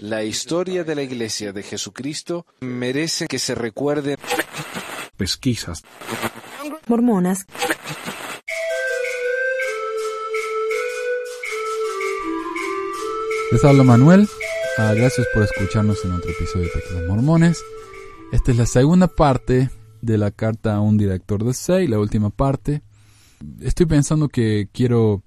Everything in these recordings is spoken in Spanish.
La historia de la Iglesia de Jesucristo merece que se recuerde. Pesquisas. Mormonas. Les habla Manuel. Ah, gracias por escucharnos en otro episodio de Pesquisas Mormones. Esta es la segunda parte de la carta a un director de SEI, la última parte. Estoy pensando que quiero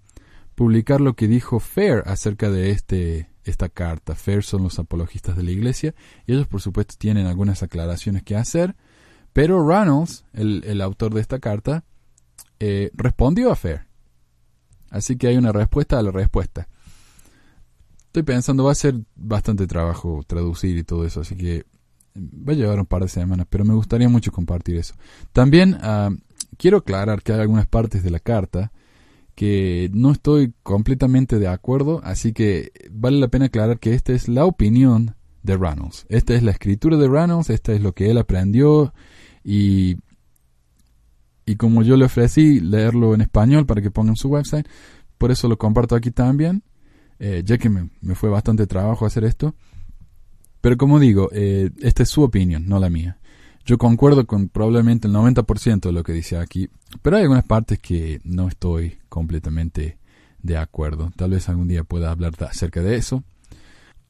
publicar lo que dijo Fair acerca de este, esta carta. Fair son los apologistas de la iglesia y ellos por supuesto tienen algunas aclaraciones que hacer, pero Reynolds, el, autor de esta carta, eh, respondió a Fair. Así que hay una respuesta a la respuesta. Estoy pensando, va a ser bastante trabajo traducir y todo eso, así que va a llevar un par de semanas, pero me gustaría mucho compartir eso. También ah, quiero aclarar que hay algunas partes de la carta que no estoy completamente de acuerdo, así que vale la pena aclarar que esta es la opinión de Reynolds. Esta es la escritura de Reynolds, esta es lo que él aprendió y, y como yo le ofrecí leerlo en español para que pongan su website, por eso lo comparto aquí también, eh, ya que me, fue bastante trabajo hacer esto. Pero como digo, eh, esta es su opinión, no la mía. Yo concuerdo con probablemente el 90% de lo que dice aquí, pero hay algunas partes que no estoy completamente de acuerdo. Tal vez algún día pueda hablar acerca de eso.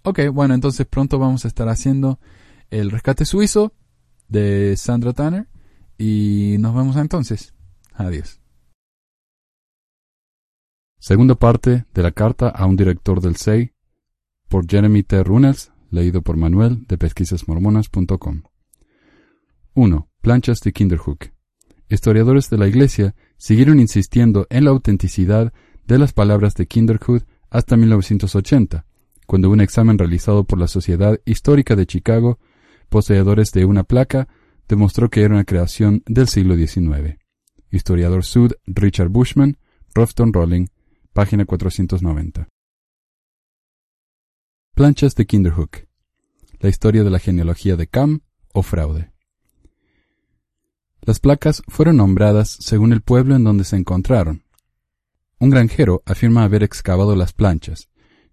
Ok, bueno, entonces pronto vamos a estar haciendo el rescate suizo de Sandra Tanner y nos vemos entonces. Adiós. Segunda parte de la carta a un director del SEI por Jeremy T. Runnels, leído por Manuel de pesquisasmormonas.com. 1. Planchas de Kinderhook. Historiadores de la Iglesia siguieron insistiendo en la autenticidad de las palabras de Kinderhook hasta 1980, cuando un examen realizado por la Sociedad Histórica de Chicago, poseedores de una placa, demostró que era una creación del siglo XIX. Historiador Sud Richard Bushman, Rofton Rolling, página 490. Planchas de Kinderhook. La historia de la genealogía de Cam o fraude. Las placas fueron nombradas según el pueblo en donde se encontraron. Un granjero afirma haber excavado las planchas.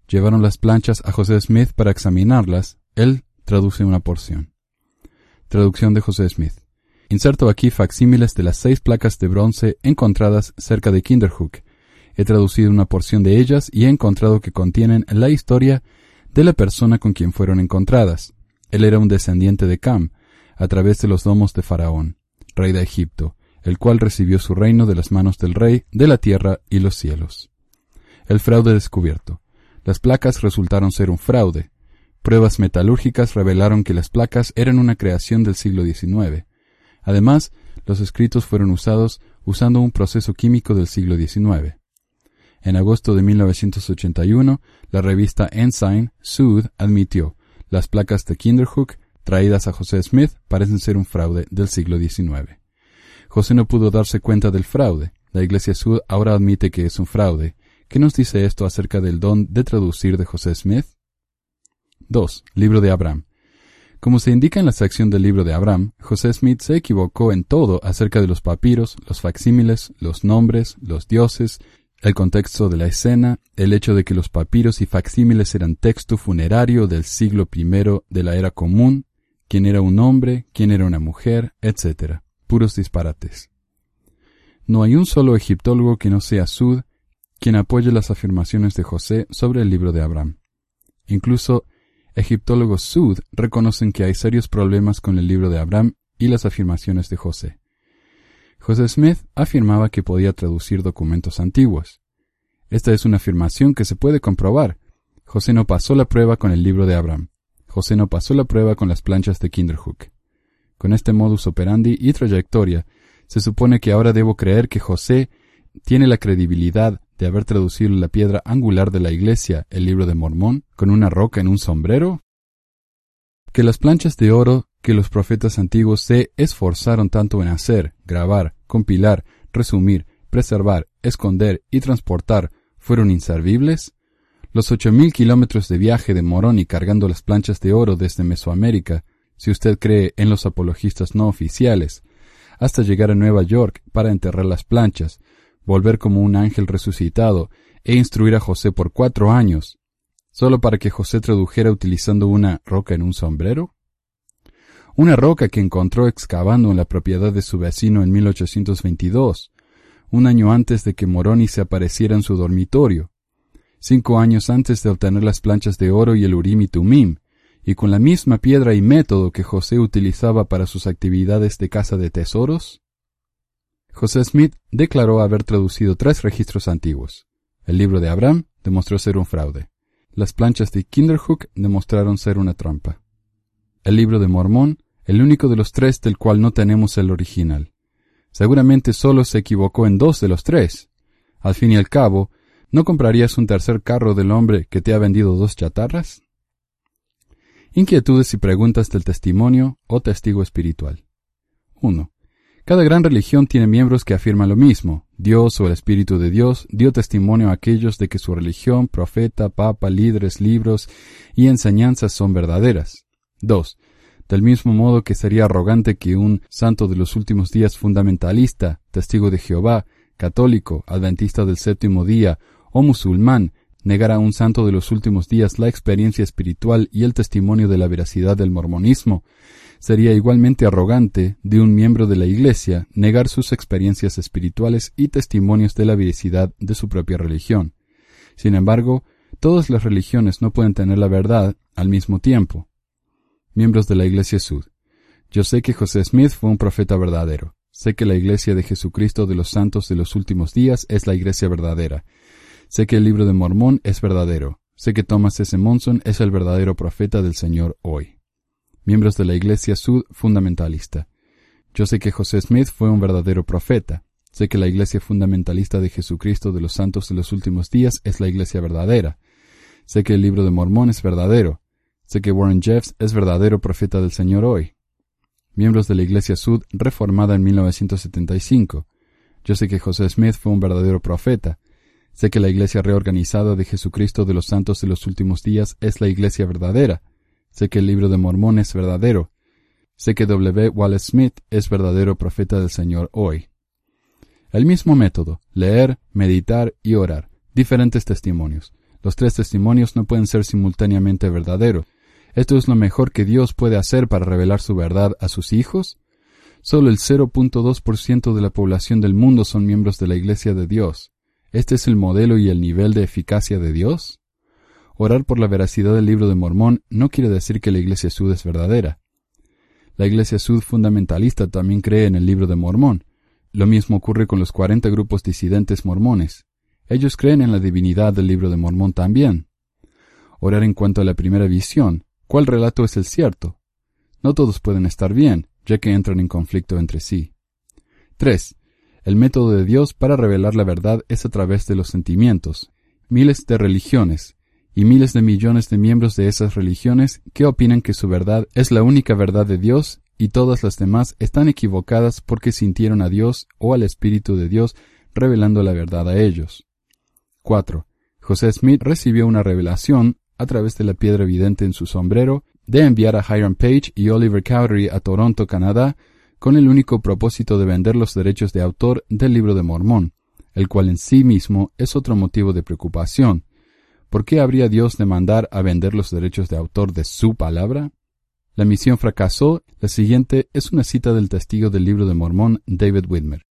Llevaron las planchas a José Smith para examinarlas. Él traduce una porción. Traducción de José Smith. Inserto aquí facsímiles de las seis placas de bronce encontradas cerca de Kinderhook. He traducido una porción de ellas y he encontrado que contienen la historia de la persona con quien fueron encontradas. Él era un descendiente de Cam, a través de los domos de Faraón rey de Egipto, el cual recibió su reino de las manos del rey de la tierra y los cielos. El fraude descubierto. Las placas resultaron ser un fraude. Pruebas metalúrgicas revelaron que las placas eran una creación del siglo XIX. Además, los escritos fueron usados usando un proceso químico del siglo XIX. En agosto de 1981, la revista Ensign Sud admitió las placas de Kinderhook traídas a José Smith parecen ser un fraude del siglo XIX. José no pudo darse cuenta del fraude. La Iglesia Sud ahora admite que es un fraude. ¿Qué nos dice esto acerca del don de traducir de José Smith? 2. Libro de Abraham. Como se indica en la sección del libro de Abraham, José Smith se equivocó en todo acerca de los papiros, los facsímiles, los nombres, los dioses, el contexto de la escena, el hecho de que los papiros y facsímiles eran texto funerario del siglo I de la era común, quién era un hombre, quién era una mujer, etc. Puros disparates. No hay un solo egiptólogo que no sea Sud quien apoye las afirmaciones de José sobre el libro de Abraham. Incluso egiptólogos Sud reconocen que hay serios problemas con el libro de Abraham y las afirmaciones de José. José Smith afirmaba que podía traducir documentos antiguos. Esta es una afirmación que se puede comprobar. José no pasó la prueba con el libro de Abraham. José no pasó la prueba con las planchas de Kinderhook. Con este modus operandi y trayectoria, se supone que ahora debo creer que José tiene la credibilidad de haber traducido la piedra angular de la iglesia, el libro de Mormón, con una roca en un sombrero? Que las planchas de oro que los profetas antiguos se esforzaron tanto en hacer, grabar, compilar, resumir, preservar, esconder y transportar fueron inservibles? Los ocho mil kilómetros de viaje de Moroni cargando las planchas de oro desde Mesoamérica, si usted cree en los apologistas no oficiales, hasta llegar a Nueva York para enterrar las planchas, volver como un ángel resucitado e instruir a José por cuatro años. solo para que José tradujera utilizando una roca en un sombrero? Una roca que encontró excavando en la propiedad de su vecino en 1822, un año antes de que Moroni se apareciera en su dormitorio, cinco años antes de obtener las planchas de oro y el Urim y Tumim, y con la misma piedra y método que José utilizaba para sus actividades de caza de tesoros? José Smith declaró haber traducido tres registros antiguos. El libro de Abraham demostró ser un fraude. Las planchas de Kinderhook demostraron ser una trampa. El libro de Mormón, el único de los tres del cual no tenemos el original. Seguramente solo se equivocó en dos de los tres. Al fin y al cabo, ¿no comprarías un tercer carro del hombre que te ha vendido dos chatarras? Inquietudes y preguntas del testimonio o testigo espiritual. 1. Cada gran religión tiene miembros que afirman lo mismo. Dios o el Espíritu de Dios dio testimonio a aquellos de que su religión, profeta, papa, líderes, libros y enseñanzas son verdaderas. 2. Del mismo modo que sería arrogante que un santo de los últimos días fundamentalista, testigo de Jehová, católico, adventista del séptimo día o musulmán negar a un santo de los últimos días la experiencia espiritual y el testimonio de la veracidad del mormonismo, sería igualmente arrogante de un miembro de la Iglesia negar sus experiencias espirituales y testimonios de la veracidad de su propia religión. Sin embargo, todas las religiones no pueden tener la verdad al mismo tiempo. Miembros de la Iglesia Sud. Yo sé que José Smith fue un profeta verdadero. Sé que la Iglesia de Jesucristo de los Santos de los últimos días es la Iglesia verdadera Sé que el libro de Mormón es verdadero. Sé que Thomas S. Monson es el verdadero profeta del Señor hoy. Miembros de la Iglesia Sud Fundamentalista. Yo sé que José Smith fue un verdadero profeta. Sé que la Iglesia Fundamentalista de Jesucristo de los Santos de los Últimos Días es la Iglesia verdadera. Sé que el libro de Mormón es verdadero. Sé que Warren Jeffs es verdadero profeta del Señor hoy. Miembros de la Iglesia Sud reformada en 1975. Yo sé que José Smith fue un verdadero profeta. Sé que la Iglesia reorganizada de Jesucristo de los Santos de los últimos días es la Iglesia verdadera. Sé que el libro de Mormón es verdadero. Sé que W. Wallace Smith es verdadero profeta del Señor hoy. El mismo método, leer, meditar y orar, diferentes testimonios. Los tres testimonios no pueden ser simultáneamente verdaderos. ¿Esto es lo mejor que Dios puede hacer para revelar su verdad a sus hijos? Solo el 0.2% de la población del mundo son miembros de la Iglesia de Dios. ¿Este es el modelo y el nivel de eficacia de Dios? Orar por la veracidad del libro de Mormón no quiere decir que la Iglesia Sud es verdadera. La Iglesia Sud fundamentalista también cree en el libro de Mormón. Lo mismo ocurre con los 40 grupos disidentes mormones. Ellos creen en la divinidad del libro de Mormón también. Orar en cuanto a la primera visión. ¿Cuál relato es el cierto? No todos pueden estar bien, ya que entran en conflicto entre sí. 3. El método de Dios para revelar la verdad es a través de los sentimientos. Miles de religiones y miles de millones de miembros de esas religiones que opinan que su verdad es la única verdad de Dios y todas las demás están equivocadas porque sintieron a Dios o al Espíritu de Dios revelando la verdad a ellos. 4. José Smith recibió una revelación a través de la piedra evidente en su sombrero de enviar a Hiram Page y Oliver Cowdery a Toronto, Canadá, con el único propósito de vender los derechos de autor del libro de Mormón, el cual en sí mismo es otro motivo de preocupación. ¿Por qué habría Dios de mandar a vender los derechos de autor de su palabra? La misión fracasó. La siguiente es una cita del testigo del libro de Mormón, David Whitmer.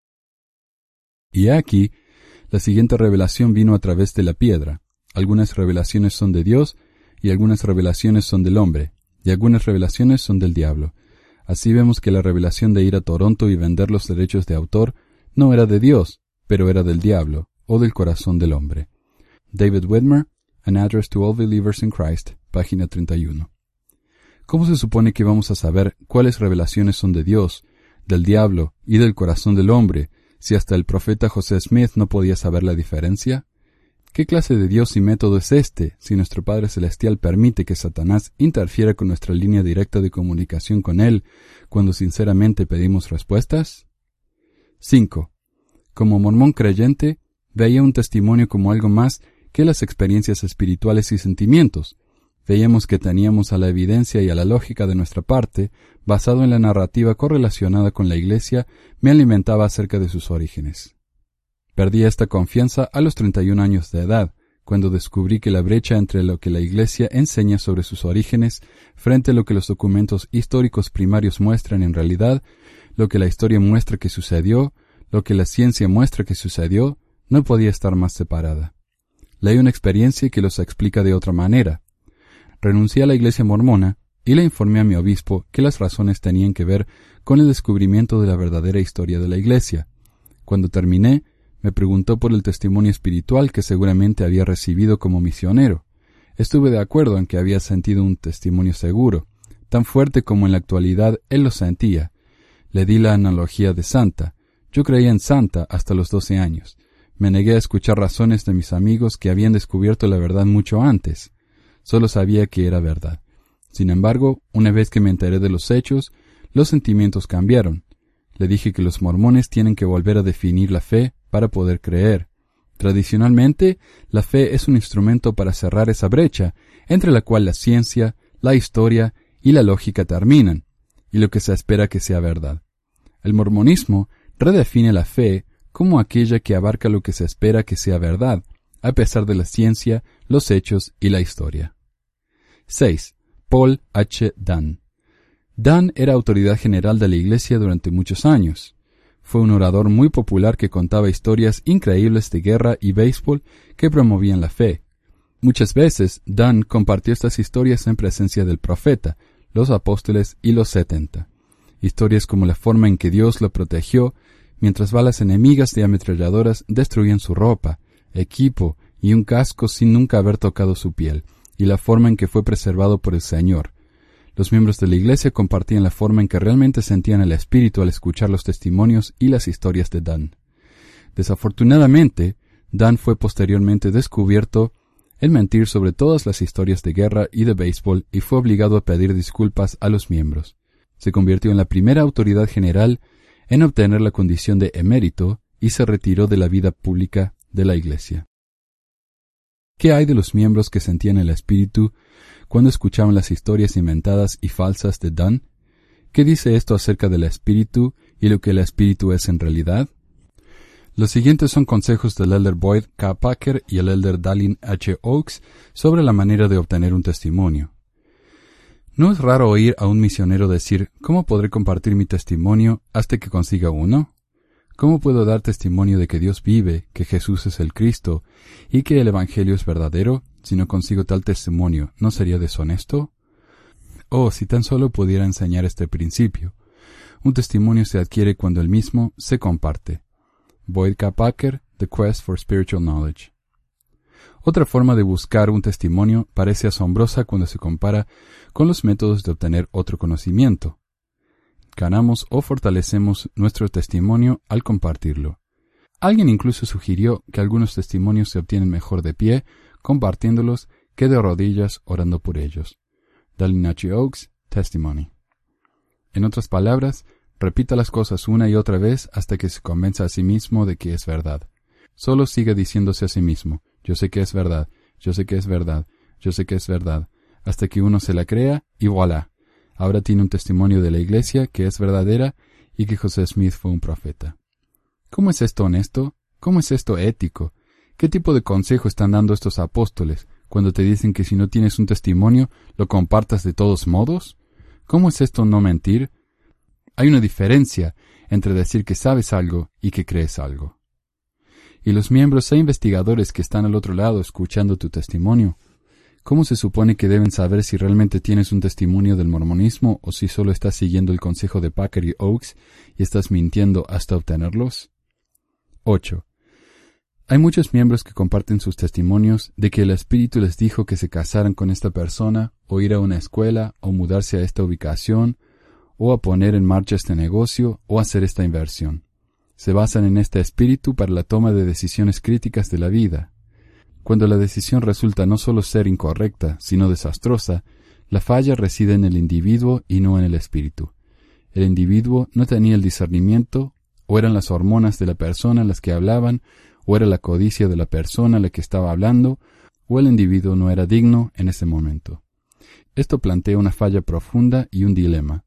Y aquí, la siguiente revelación vino a través de la piedra. Algunas revelaciones son de Dios, y algunas revelaciones son del hombre, y algunas revelaciones son del diablo. Así vemos que la revelación de ir a Toronto y vender los derechos de autor no era de Dios, pero era del diablo, o del corazón del hombre. David Whitmer, An Address to All Believers in Christ, página 31. ¿Cómo se supone que vamos a saber cuáles revelaciones son de Dios, del diablo y del corazón del hombre, si hasta el profeta José Smith no podía saber la diferencia? ¿Qué clase de Dios y método es este si nuestro Padre Celestial permite que Satanás interfiera con nuestra línea directa de comunicación con Él cuando sinceramente pedimos respuestas? 5. Como mormón creyente, veía un testimonio como algo más que las experiencias espirituales y sentimientos. Veíamos que teníamos a la evidencia y a la lógica de nuestra parte, basado en la narrativa correlacionada con la Iglesia, me alimentaba acerca de sus orígenes. Perdí esta confianza a los 31 años de edad, cuando descubrí que la brecha entre lo que la Iglesia enseña sobre sus orígenes frente a lo que los documentos históricos primarios muestran en realidad, lo que la historia muestra que sucedió, lo que la ciencia muestra que sucedió, no podía estar más separada. Leí una experiencia que los explica de otra manera. Renuncié a la Iglesia mormona y le informé a mi obispo que las razones tenían que ver con el descubrimiento de la verdadera historia de la Iglesia. Cuando terminé, me preguntó por el testimonio espiritual que seguramente había recibido como misionero. Estuve de acuerdo en que había sentido un testimonio seguro, tan fuerte como en la actualidad él lo sentía. Le di la analogía de Santa. Yo creía en Santa hasta los doce años. Me negué a escuchar razones de mis amigos que habían descubierto la verdad mucho antes. Solo sabía que era verdad. Sin embargo, una vez que me enteré de los hechos, los sentimientos cambiaron. Le dije que los mormones tienen que volver a definir la fe para poder creer. Tradicionalmente, la fe es un instrumento para cerrar esa brecha entre la cual la ciencia, la historia y la lógica terminan, y lo que se espera que sea verdad. El mormonismo redefine la fe como aquella que abarca lo que se espera que sea verdad, a pesar de la ciencia, los hechos y la historia. 6. Paul H. Dunn Dunn era autoridad general de la Iglesia durante muchos años. Fue un orador muy popular que contaba historias increíbles de guerra y béisbol que promovían la fe. Muchas veces Dunn compartió estas historias en presencia del profeta, los apóstoles y los setenta. Historias como la forma en que Dios lo protegió mientras balas enemigas de ametralladoras destruían su ropa, equipo y un casco sin nunca haber tocado su piel, y la forma en que fue preservado por el Señor, los miembros de la Iglesia compartían la forma en que realmente sentían el Espíritu al escuchar los testimonios y las historias de Dan. Desafortunadamente, Dan fue posteriormente descubierto en mentir sobre todas las historias de guerra y de béisbol y fue obligado a pedir disculpas a los miembros. Se convirtió en la primera autoridad general en obtener la condición de emérito y se retiró de la vida pública de la Iglesia. ¿Qué hay de los miembros que sentían el Espíritu cuando escuchaban las historias inventadas y falsas de Dunn? ¿Qué dice esto acerca del espíritu y lo que el espíritu es en realidad? Los siguientes son consejos del elder Boyd K. Packer y el elder Dallin H. Oaks sobre la manera de obtener un testimonio. No es raro oír a un misionero decir ¿Cómo podré compartir mi testimonio hasta que consiga uno? ¿Cómo puedo dar testimonio de que Dios vive, que Jesús es el Cristo y que el Evangelio es verdadero si no consigo tal testimonio, ¿no sería deshonesto? Oh, si tan solo pudiera enseñar este principio. Un testimonio se adquiere cuando el mismo se comparte. Boyd K. Packer, The Quest for Spiritual Knowledge. Otra forma de buscar un testimonio parece asombrosa cuando se compara con los métodos de obtener otro conocimiento. Ganamos o fortalecemos nuestro testimonio al compartirlo. Alguien incluso sugirió que algunos testimonios se obtienen mejor de pie compartiéndolos que de rodillas orando por ellos. Dalinachi Oaks, Testimony. En otras palabras, repita las cosas una y otra vez hasta que se convenza a sí mismo de que es verdad. Solo siga diciéndose a sí mismo, yo sé que es verdad, yo sé que es verdad, yo sé que es verdad, hasta que uno se la crea y voilà. Ahora tiene un testimonio de la Iglesia que es verdadera y que José Smith fue un profeta. ¿Cómo es esto honesto? ¿Cómo es esto ético? ¿Qué tipo de consejo están dando estos apóstoles cuando te dicen que si no tienes un testimonio, lo compartas de todos modos? ¿Cómo es esto no mentir? Hay una diferencia entre decir que sabes algo y que crees algo. Y los miembros e investigadores que están al otro lado escuchando tu testimonio, ¿cómo se supone que deben saber si realmente tienes un testimonio del mormonismo o si solo estás siguiendo el consejo de Packer y Oaks y estás mintiendo hasta obtenerlos? 8. Hay muchos miembros que comparten sus testimonios de que el Espíritu les dijo que se casaran con esta persona, o ir a una escuela, o mudarse a esta ubicación, o a poner en marcha este negocio, o hacer esta inversión. Se basan en este espíritu para la toma de decisiones críticas de la vida. Cuando la decisión resulta no solo ser incorrecta, sino desastrosa, la falla reside en el individuo y no en el espíritu. El individuo no tenía el discernimiento, o eran las hormonas de la persona las que hablaban, o era la codicia de la persona a la que estaba hablando, o el individuo no era digno en ese momento. Esto plantea una falla profunda y un dilema.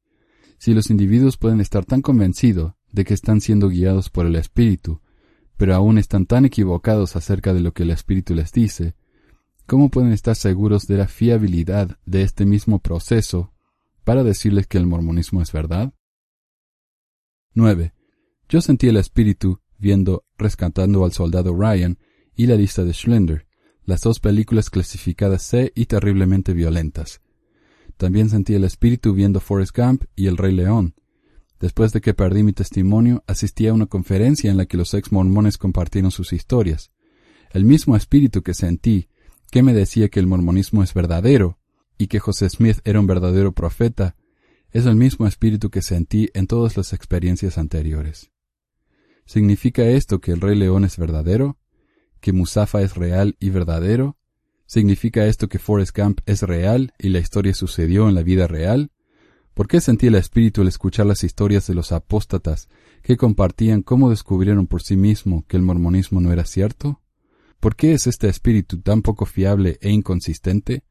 Si los individuos pueden estar tan convencidos de que están siendo guiados por el Espíritu, pero aún están tan equivocados acerca de lo que el Espíritu les dice, ¿cómo pueden estar seguros de la fiabilidad de este mismo proceso para decirles que el mormonismo es verdad? 9. Yo sentí el espíritu viendo Rescatando al Soldado Ryan y la lista de Schlender, las dos películas clasificadas C y terriblemente violentas. También sentí el espíritu viendo Forrest Gump y El Rey León. Después de que perdí mi testimonio, asistí a una conferencia en la que los ex mormones compartieron sus historias. El mismo espíritu que sentí, que me decía que el mormonismo es verdadero y que José Smith era un verdadero profeta, es el mismo espíritu que sentí en todas las experiencias anteriores. ¿Significa esto que el Rey León es verdadero? ¿Que Musafa es real y verdadero? ¿Significa esto que Forrest Gump es real y la historia sucedió en la vida real? ¿Por qué sentí el espíritu al escuchar las historias de los apóstatas que compartían cómo descubrieron por sí mismo que el mormonismo no era cierto? ¿Por qué es este espíritu tan poco fiable e inconsistente?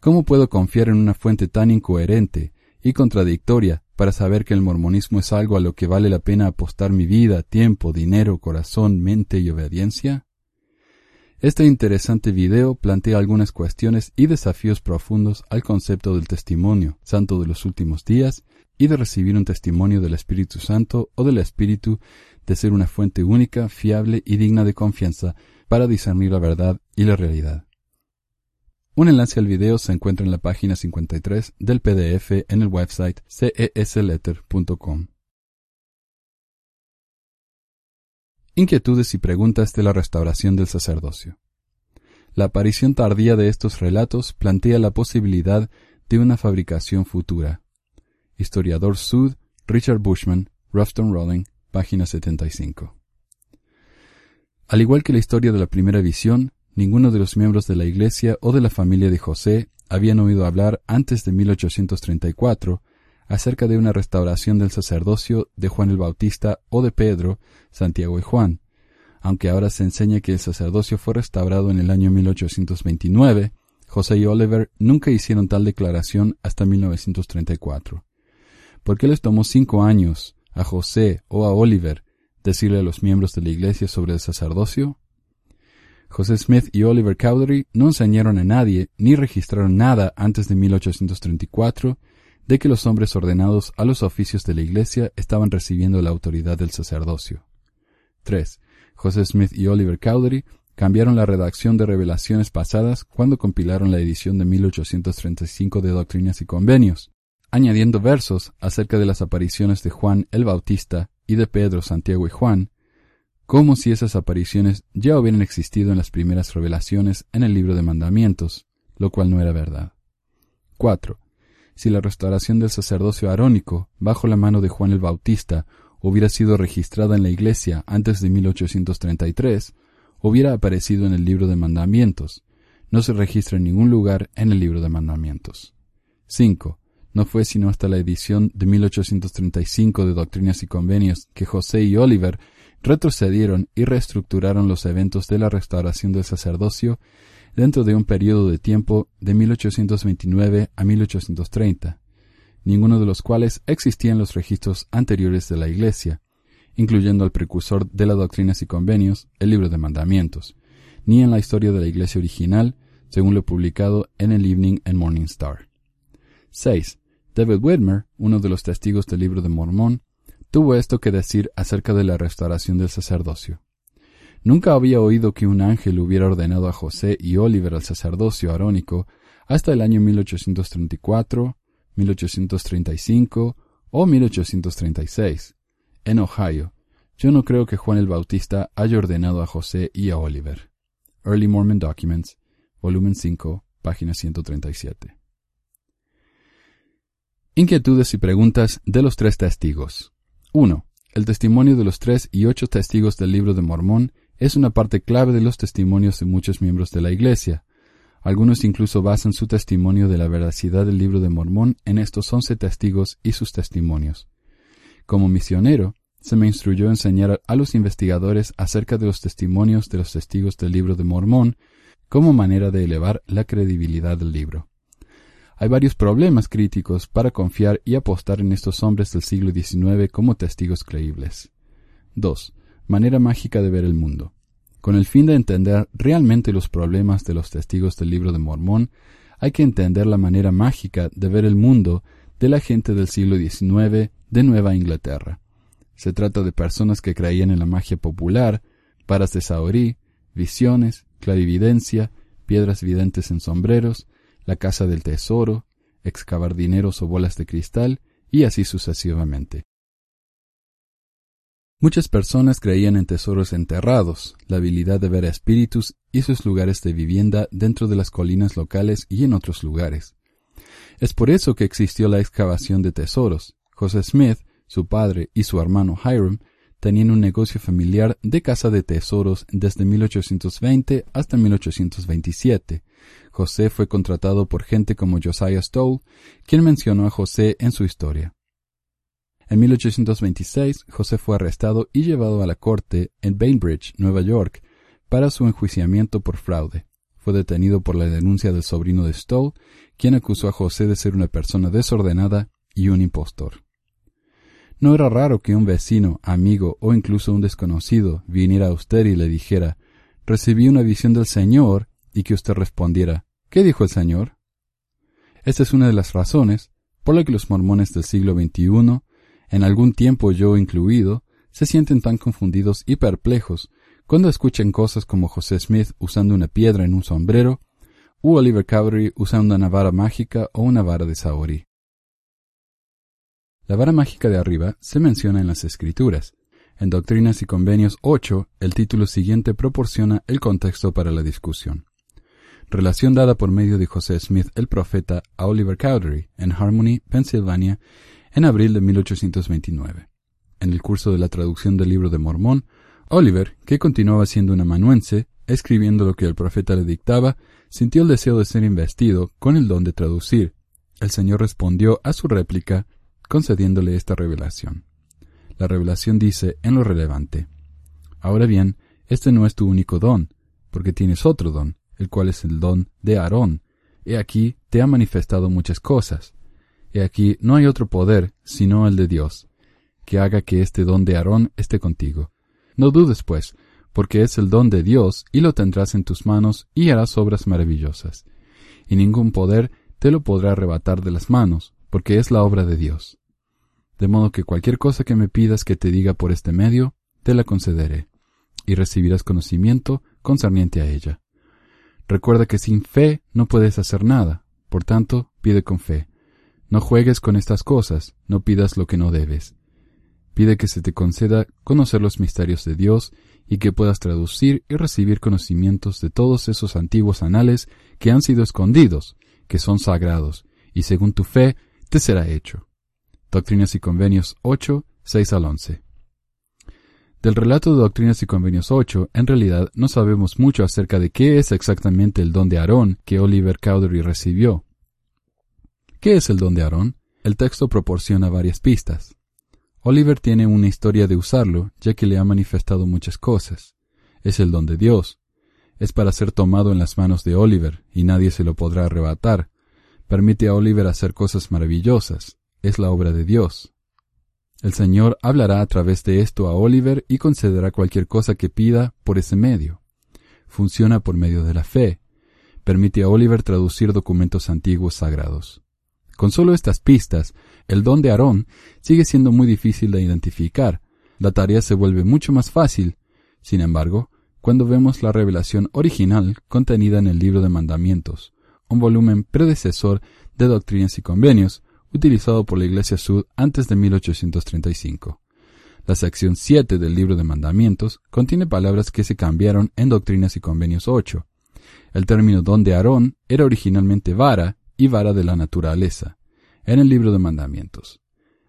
¿Cómo puedo confiar en una fuente tan incoherente y contradictoria para saber que el mormonismo es algo a lo que vale la pena apostar mi vida, tiempo, dinero, corazón, mente y obediencia? Este interesante video plantea algunas cuestiones y desafíos profundos al concepto del testimonio santo de los últimos días y de recibir un testimonio del Espíritu Santo o del Espíritu de ser una fuente única, fiable y digna de confianza para discernir la verdad y la realidad. Un enlace al video se encuentra en la página 53 del PDF en el website cesletter.com. Inquietudes y preguntas de la restauración del sacerdocio. La aparición tardía de estos relatos plantea la posibilidad de una fabricación futura. Historiador Sud, Richard Bushman, Ruston Rolling, página 75. Al igual que la historia de la primera visión, ninguno de los miembros de la Iglesia o de la familia de José habían oído hablar antes de 1834 acerca de una restauración del sacerdocio de Juan el Bautista o de Pedro, Santiago y Juan, aunque ahora se enseña que el sacerdocio fue restaurado en el año 1829, José y Oliver nunca hicieron tal declaración hasta 1934. ¿Por qué les tomó cinco años a José o a Oliver decirle a los miembros de la Iglesia sobre el sacerdocio? José Smith y Oliver Cowdery no enseñaron a nadie ni registraron nada antes de 1834 de que los hombres ordenados a los oficios de la Iglesia estaban recibiendo la autoridad del sacerdocio. 3. José Smith y Oliver Cowdery cambiaron la redacción de revelaciones pasadas cuando compilaron la edición de 1835 de Doctrinas y Convenios, añadiendo versos acerca de las apariciones de Juan el Bautista y de Pedro, Santiago y Juan, como si esas apariciones ya hubieran existido en las primeras revelaciones en el libro de mandamientos, lo cual no era verdad. 4 si la restauración del sacerdocio arónico, bajo la mano de Juan el Bautista, hubiera sido registrada en la Iglesia antes de 1833, hubiera aparecido en el libro de mandamientos. No se registra en ningún lugar en el libro de mandamientos. 5. No fue sino hasta la edición de 1835 de Doctrinas y Convenios que José y Oliver retrocedieron y reestructuraron los eventos de la restauración del sacerdocio dentro de un periodo de tiempo de 1829 a 1830, ninguno de los cuales existía en los registros anteriores de la Iglesia, incluyendo al precursor de las doctrinas y convenios, el libro de mandamientos, ni en la historia de la Iglesia original, según lo publicado en el Evening and Morning Star. 6. David Whitmer, uno de los testigos del libro de Mormón, tuvo esto que decir acerca de la restauración del sacerdocio. Nunca había oído que un ángel hubiera ordenado a José y Oliver al sacerdocio arónico hasta el año 1834, 1835 o 1836. En Ohio, yo no creo que Juan el Bautista haya ordenado a José y a Oliver. Early Mormon Documents, volumen 5, página 137. Inquietudes y preguntas de los tres testigos. 1. El testimonio de los tres y ocho testigos del libro de Mormón es una parte clave de los testimonios de muchos miembros de la Iglesia. Algunos incluso basan su testimonio de la veracidad del libro de Mormón en estos once testigos y sus testimonios. Como misionero, se me instruyó enseñar a los investigadores acerca de los testimonios de los testigos del libro de Mormón como manera de elevar la credibilidad del libro. Hay varios problemas críticos para confiar y apostar en estos hombres del siglo XIX como testigos creíbles. 2 manera mágica de ver el mundo. Con el fin de entender realmente los problemas de los testigos del libro de Mormón, hay que entender la manera mágica de ver el mundo de la gente del siglo XIX de Nueva Inglaterra. Se trata de personas que creían en la magia popular, varas de saorí, visiones, clarividencia, piedras videntes en sombreros, la casa del tesoro, excavar dineros o bolas de cristal, y así sucesivamente. Muchas personas creían en tesoros enterrados, la habilidad de ver espíritus y sus lugares de vivienda dentro de las colinas locales y en otros lugares. Es por eso que existió la excavación de tesoros. José Smith, su padre y su hermano Hiram tenían un negocio familiar de casa de tesoros desde 1820 hasta 1827. José fue contratado por gente como Josiah Stoll, quien mencionó a José en su historia. En 1826, José fue arrestado y llevado a la corte en Bainbridge, Nueva York, para su enjuiciamiento por fraude. Fue detenido por la denuncia del sobrino de Stoll, quien acusó a José de ser una persona desordenada y un impostor. No era raro que un vecino, amigo o incluso un desconocido viniera a usted y le dijera Recibí una visión del Señor y que usted respondiera ¿Qué dijo el Señor? Esta es una de las razones por la que los mormones del siglo XXI en algún tiempo yo incluido, se sienten tan confundidos y perplejos cuando escuchan cosas como José Smith usando una piedra en un sombrero, u Oliver Cowdery usando una vara mágica o una vara de saorí. La vara mágica de arriba se menciona en las Escrituras. En Doctrinas y Convenios 8, el título siguiente proporciona el contexto para la discusión. Relación dada por medio de José Smith el profeta a Oliver Cowdery en Harmony, Pennsylvania, en abril de 1829. En el curso de la traducción del libro de Mormón, Oliver, que continuaba siendo un amanuense, escribiendo lo que el profeta le dictaba, sintió el deseo de ser investido con el don de traducir. El Señor respondió a su réplica, concediéndole esta revelación. La revelación dice en lo relevante. Ahora bien, este no es tu único don, porque tienes otro don, el cual es el don de Aarón. He aquí te ha manifestado muchas cosas. Y aquí no hay otro poder sino el de Dios, que haga que este don de Aarón esté contigo. No dudes, pues, porque es el don de Dios, y lo tendrás en tus manos, y harás obras maravillosas. Y ningún poder te lo podrá arrebatar de las manos, porque es la obra de Dios. De modo que cualquier cosa que me pidas que te diga por este medio, te la concederé, y recibirás conocimiento concerniente a ella. Recuerda que sin fe no puedes hacer nada, por tanto, pide con fe, no juegues con estas cosas, no pidas lo que no debes. Pide que se te conceda conocer los misterios de Dios y que puedas traducir y recibir conocimientos de todos esos antiguos anales que han sido escondidos, que son sagrados, y según tu fe te será hecho. Doctrinas y Convenios 8, 6 al 11. Del relato de Doctrinas y Convenios 8, en realidad no sabemos mucho acerca de qué es exactamente el don de Aarón que Oliver Cowdery recibió. ¿Qué es el don de Aarón? El texto proporciona varias pistas. Oliver tiene una historia de usarlo, ya que le ha manifestado muchas cosas. Es el don de Dios. Es para ser tomado en las manos de Oliver, y nadie se lo podrá arrebatar. Permite a Oliver hacer cosas maravillosas. Es la obra de Dios. El Señor hablará a través de esto a Oliver y concederá cualquier cosa que pida por ese medio. Funciona por medio de la fe. Permite a Oliver traducir documentos antiguos sagrados. Con solo estas pistas, el don de Aarón sigue siendo muy difícil de identificar. La tarea se vuelve mucho más fácil. Sin embargo, cuando vemos la revelación original contenida en el libro de mandamientos, un volumen predecesor de doctrinas y convenios, utilizado por la Iglesia Sud antes de 1835. La sección 7 del libro de mandamientos contiene palabras que se cambiaron en Doctrinas y Convenios 8. El término don de Aarón era originalmente vara y vara de la naturaleza, en el libro de mandamientos.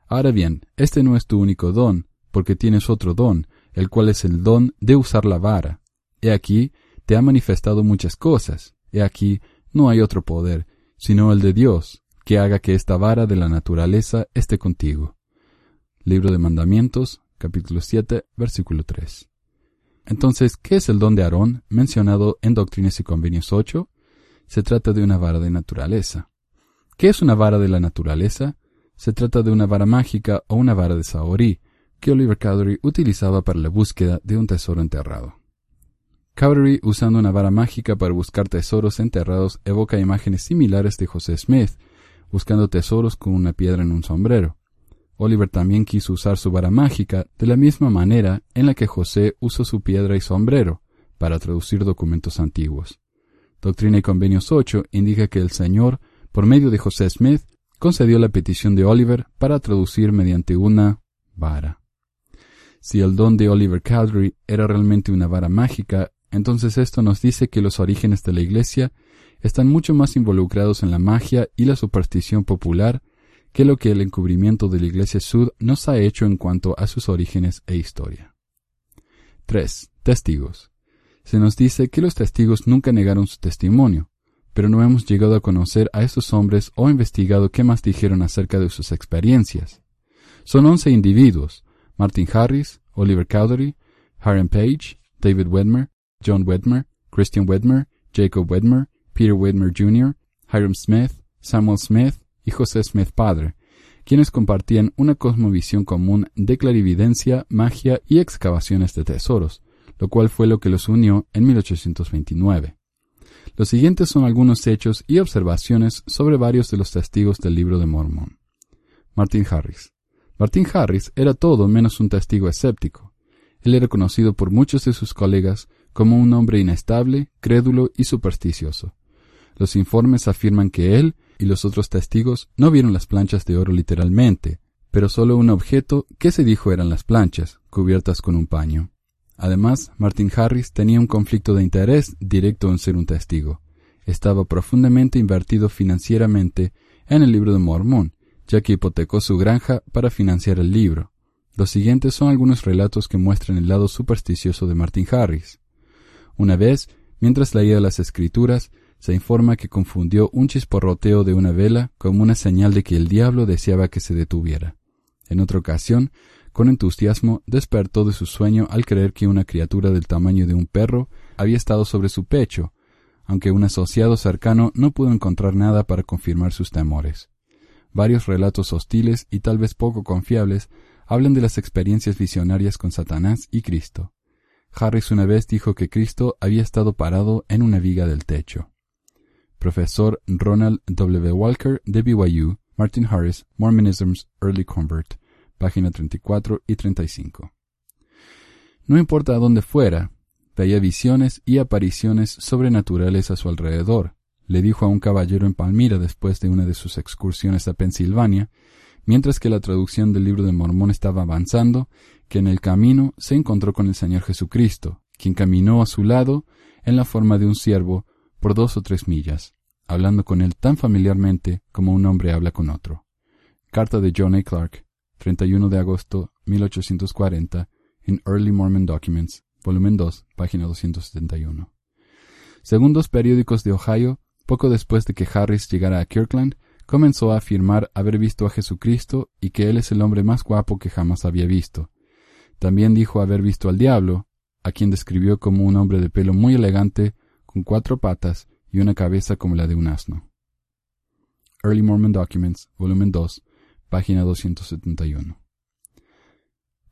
Ahora bien, este no es tu único don, porque tienes otro don, el cual es el don de usar la vara. He aquí, te ha manifestado muchas cosas. He aquí, no hay otro poder, sino el de Dios, que haga que esta vara de la naturaleza esté contigo. Libro de Mandamientos, capítulo 7, versículo 3. Entonces, ¿qué es el don de Aarón mencionado en Doctrinas y Convenios 8? Se trata de una vara de naturaleza. ¿Qué es una vara de la naturaleza? Se trata de una vara mágica o una vara de Saori, que Oliver Cowdery utilizaba para la búsqueda de un tesoro enterrado. Cowdery, usando una vara mágica para buscar tesoros enterrados, evoca imágenes similares de José Smith, buscando tesoros con una piedra en un sombrero. Oliver también quiso usar su vara mágica de la misma manera en la que José usó su piedra y sombrero para traducir documentos antiguos. Doctrina y Convenios 8 indica que el Señor, por medio de José Smith, concedió la petición de Oliver para traducir mediante una vara. Si el don de Oliver Cowdery era realmente una vara mágica, entonces esto nos dice que los orígenes de la Iglesia están mucho más involucrados en la magia y la superstición popular que lo que el encubrimiento de la Iglesia Sud nos ha hecho en cuanto a sus orígenes e historia. 3. Testigos. Se nos dice que los testigos nunca negaron su testimonio, pero no hemos llegado a conocer a estos hombres o investigado qué más dijeron acerca de sus experiencias. Son once individuos, Martin Harris, Oliver Cowdery, Hiram Page, David Wedmer, John Wedmer, Christian Wedmer, Jacob Wedmer, Peter Wedmer Jr., Hiram Smith, Samuel Smith y José Smith padre, quienes compartían una cosmovisión común de clarividencia, magia y excavaciones de tesoros, lo cual fue lo que los unió en 1829. Los siguientes son algunos hechos y observaciones sobre varios de los testigos del libro de Mormón. Martin Harris. Martin Harris era todo menos un testigo escéptico. Él era conocido por muchos de sus colegas como un hombre inestable, crédulo y supersticioso. Los informes afirman que él y los otros testigos no vieron las planchas de oro literalmente, pero solo un objeto que se dijo eran las planchas, cubiertas con un paño. Además, Martin Harris tenía un conflicto de interés directo en ser un testigo. Estaba profundamente invertido financieramente en el libro de Mormón, ya que hipotecó su granja para financiar el libro. Los siguientes son algunos relatos que muestran el lado supersticioso de Martin Harris. Una vez, mientras leía las escrituras, se informa que confundió un chisporroteo de una vela como una señal de que el diablo deseaba que se detuviera. En otra ocasión, con entusiasmo, despertó de su sueño al creer que una criatura del tamaño de un perro había estado sobre su pecho, aunque un asociado cercano no pudo encontrar nada para confirmar sus temores. Varios relatos hostiles y tal vez poco confiables hablan de las experiencias visionarias con Satanás y Cristo. Harris una vez dijo que Cristo había estado parado en una viga del techo. Profesor Ronald W. Walker de BYU, Martin Harris, Mormonism's Early Convert, página 34 y 35. No importa a dónde fuera, veía visiones y apariciones sobrenaturales a su alrededor, le dijo a un caballero en Palmira después de una de sus excursiones a Pensilvania, mientras que la traducción del libro de Mormón estaba avanzando, que en el camino se encontró con el Señor Jesucristo, quien caminó a su lado en la forma de un siervo por dos o tres millas, hablando con él tan familiarmente como un hombre habla con otro. Carta de John A. Clark, 31 de agosto 1840, en Early Mormon Documents, volumen 2, página 271. Según dos periódicos de Ohio, poco después de que Harris llegara a Kirkland, comenzó a afirmar haber visto a Jesucristo y que él es el hombre más guapo que jamás había visto. También dijo haber visto al diablo, a quien describió como un hombre de pelo muy elegante, con cuatro patas y una cabeza como la de un asno. Early Mormon Documents, volumen 2, página 271.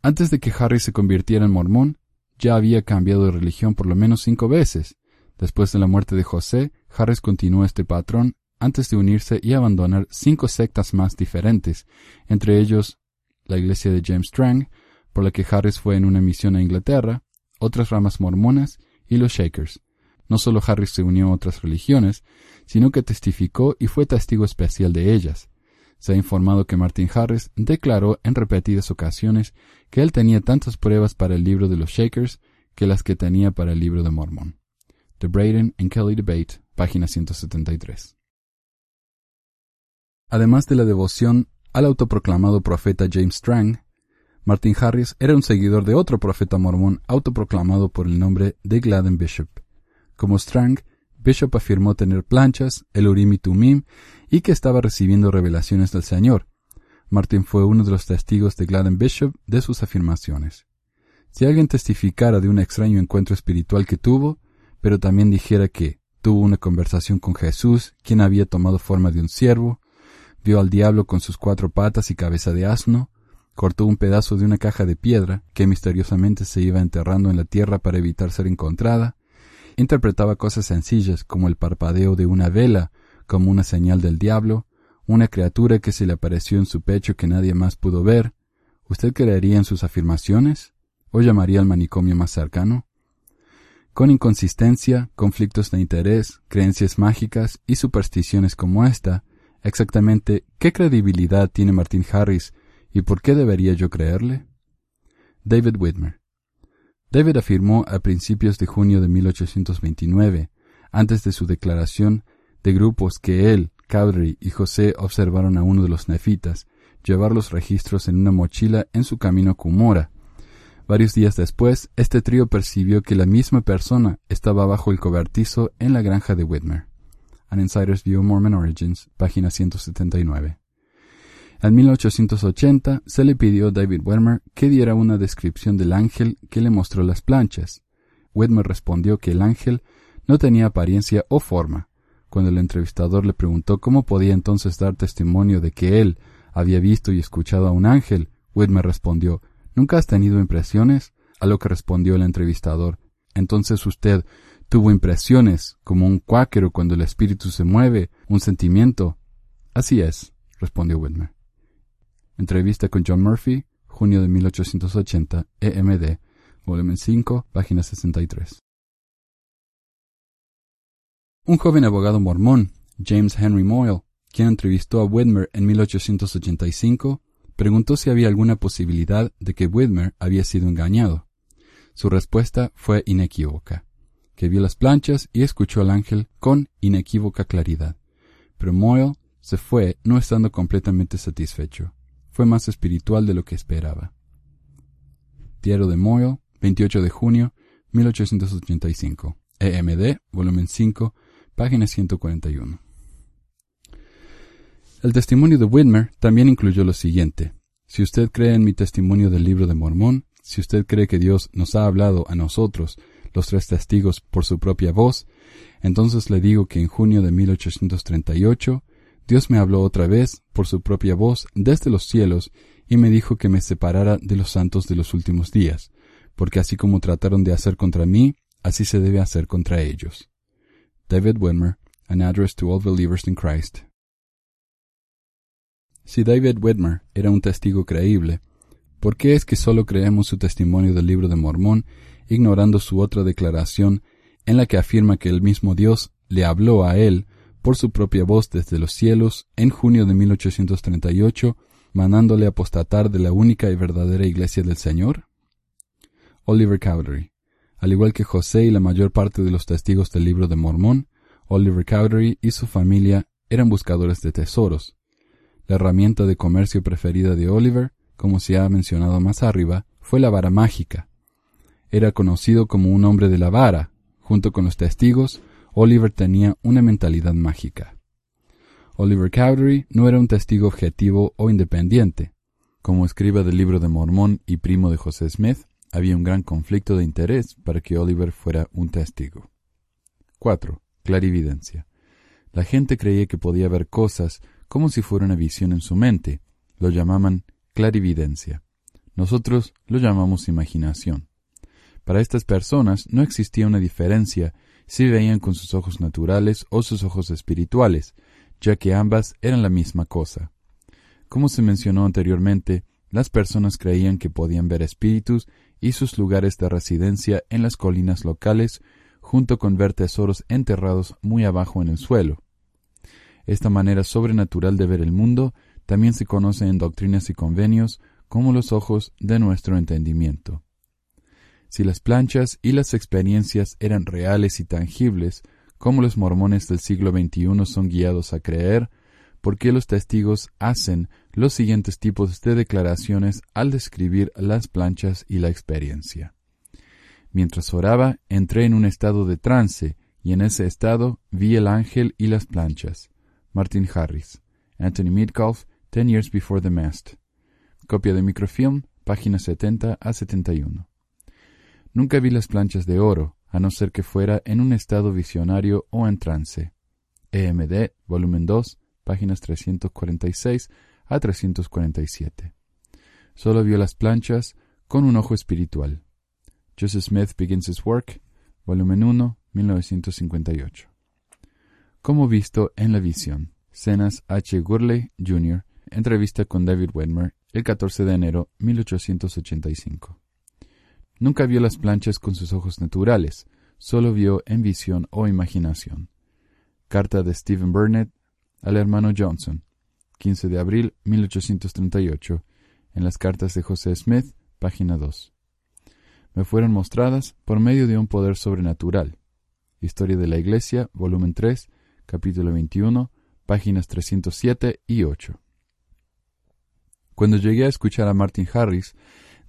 Antes de que Harris se convirtiera en mormón, ya había cambiado de religión por lo menos cinco veces. Después de la muerte de José, Harris continuó este patrón antes de unirse y abandonar cinco sectas más diferentes, entre ellos la iglesia de James Strang, por la que Harris fue en una misión a Inglaterra, otras ramas mormonas y los Shakers. No solo Harris se unió a otras religiones, sino que testificó y fue testigo especial de ellas. Se ha informado que Martin Harris declaró en repetidas ocasiones que él tenía tantas pruebas para el libro de los Shakers que las que tenía para el libro de Mormon. The Braden and Kelly Debate, página 173. Además de la devoción al autoproclamado profeta James Strang, Martin Harris era un seguidor de otro profeta mormón autoproclamado por el nombre de Gladden Bishop. Como Strang, Bishop afirmó tener planchas, el Urim y Tumim, y que estaba recibiendo revelaciones del Señor. Martin fue uno de los testigos de Gladden Bishop de sus afirmaciones. Si alguien testificara de un extraño encuentro espiritual que tuvo, pero también dijera que tuvo una conversación con Jesús, quien había tomado forma de un siervo, vio al diablo con sus cuatro patas y cabeza de asno, cortó un pedazo de una caja de piedra que misteriosamente se iba enterrando en la tierra para evitar ser encontrada, interpretaba cosas sencillas como el parpadeo de una vela como una señal del diablo, una criatura que se le apareció en su pecho que nadie más pudo ver, ¿usted creería en sus afirmaciones? ¿O llamaría al manicomio más cercano? Con inconsistencia, conflictos de interés, creencias mágicas y supersticiones como esta, exactamente qué credibilidad tiene Martin Harris y por qué debería yo creerle? David Whitmer. David afirmó a principios de junio de 1829, antes de su declaración de grupos que él, Cowdery y José observaron a uno de los nefitas llevar los registros en una mochila en su camino a Cumora. Varios días después, este trío percibió que la misma persona estaba bajo el cobertizo en la granja de Whitmer. An Insider's View of Mormon Origins, página 179. En 1880 se le pidió a David Whitmer que diera una descripción del ángel que le mostró las planchas. Whitmer respondió que el ángel no tenía apariencia o forma, cuando el entrevistador le preguntó cómo podía entonces dar testimonio de que él había visto y escuchado a un ángel, Whitmer respondió ¿Nunca has tenido impresiones? A lo que respondió el entrevistador Entonces usted tuvo impresiones, como un cuáquero cuando el espíritu se mueve, un sentimiento. Así es, respondió Whitmer. Entrevista con John Murphy, junio de 1880, EMD, volumen 5, página 63. Un joven abogado mormón, James Henry Moyle, quien entrevistó a Whitmer en 1885, preguntó si había alguna posibilidad de que Whitmer había sido engañado. Su respuesta fue inequívoca, que vio las planchas y escuchó al ángel con inequívoca claridad. Pero Moyle se fue no estando completamente satisfecho. Fue más espiritual de lo que esperaba. Diario de Moyle, 28 de junio, 1885. EMD, volumen 5, página 141. El testimonio de Whitmer también incluyó lo siguiente. Si usted cree en mi testimonio del libro de Mormón, si usted cree que Dios nos ha hablado a nosotros, los tres testigos, por su propia voz, entonces le digo que en junio de 1838, Dios me habló otra vez, por su propia voz, desde los cielos, y me dijo que me separara de los santos de los últimos días, porque así como trataron de hacer contra mí, así se debe hacer contra ellos. David Whitmer, An Address to All Believers in Christ. Si David Whitmer era un testigo creíble, ¿por qué es que solo creemos su testimonio del libro de Mormón, ignorando su otra declaración en la que afirma que el mismo Dios le habló a él por su propia voz desde los cielos en junio de 1838, mandándole apostatar de la única y verdadera iglesia del Señor? Oliver Cowdery al igual que José y la mayor parte de los testigos del libro de Mormón, Oliver Cowdery y su familia eran buscadores de tesoros. La herramienta de comercio preferida de Oliver, como se ha mencionado más arriba, fue la vara mágica. Era conocido como un hombre de la vara. Junto con los testigos, Oliver tenía una mentalidad mágica. Oliver Cowdery no era un testigo objetivo o independiente. Como escriba del libro de Mormón y primo de José Smith, había un gran conflicto de interés para que Oliver fuera un testigo. 4. Clarividencia. La gente creía que podía ver cosas como si fuera una visión en su mente. Lo llamaban clarividencia. Nosotros lo llamamos imaginación. Para estas personas no existía una diferencia si veían con sus ojos naturales o sus ojos espirituales, ya que ambas eran la misma cosa. Como se mencionó anteriormente, las personas creían que podían ver espíritus y sus lugares de residencia en las colinas locales, junto con ver tesoros enterrados muy abajo en el suelo. Esta manera sobrenatural de ver el mundo también se conoce en doctrinas y convenios como los ojos de nuestro entendimiento. Si las planchas y las experiencias eran reales y tangibles, como los mormones del siglo XXI son guiados a creer, ¿por qué los testigos hacen los siguientes tipos de declaraciones al describir las planchas y la experiencia. Mientras oraba, entré en un estado de trance, y en ese estado vi el ángel y las planchas. Martin Harris. Anthony Midgolf, Ten Years Before the Mast. Copia de microfilm, páginas 70 a 71. Nunca vi las planchas de oro, a no ser que fuera en un estado visionario o en trance. EMD, volumen 2, páginas 346 a 347. Solo vio las planchas con un ojo espiritual. Joseph Smith Begins His Work, volumen 1, 1958. Como visto en la visión. Cenas H. Gurley, Jr., entrevista con David Wedmer, el 14 de enero 1885. Nunca vio las planchas con sus ojos naturales, solo vio en visión o imaginación. Carta de Stephen Burnett al hermano Johnson, 15 de abril 1838, en las cartas de José Smith, página 2. Me fueron mostradas por medio de un poder sobrenatural. Historia de la Iglesia, volumen 3, capítulo 21, páginas 307 y 8. Cuando llegué a escuchar a Martin Harris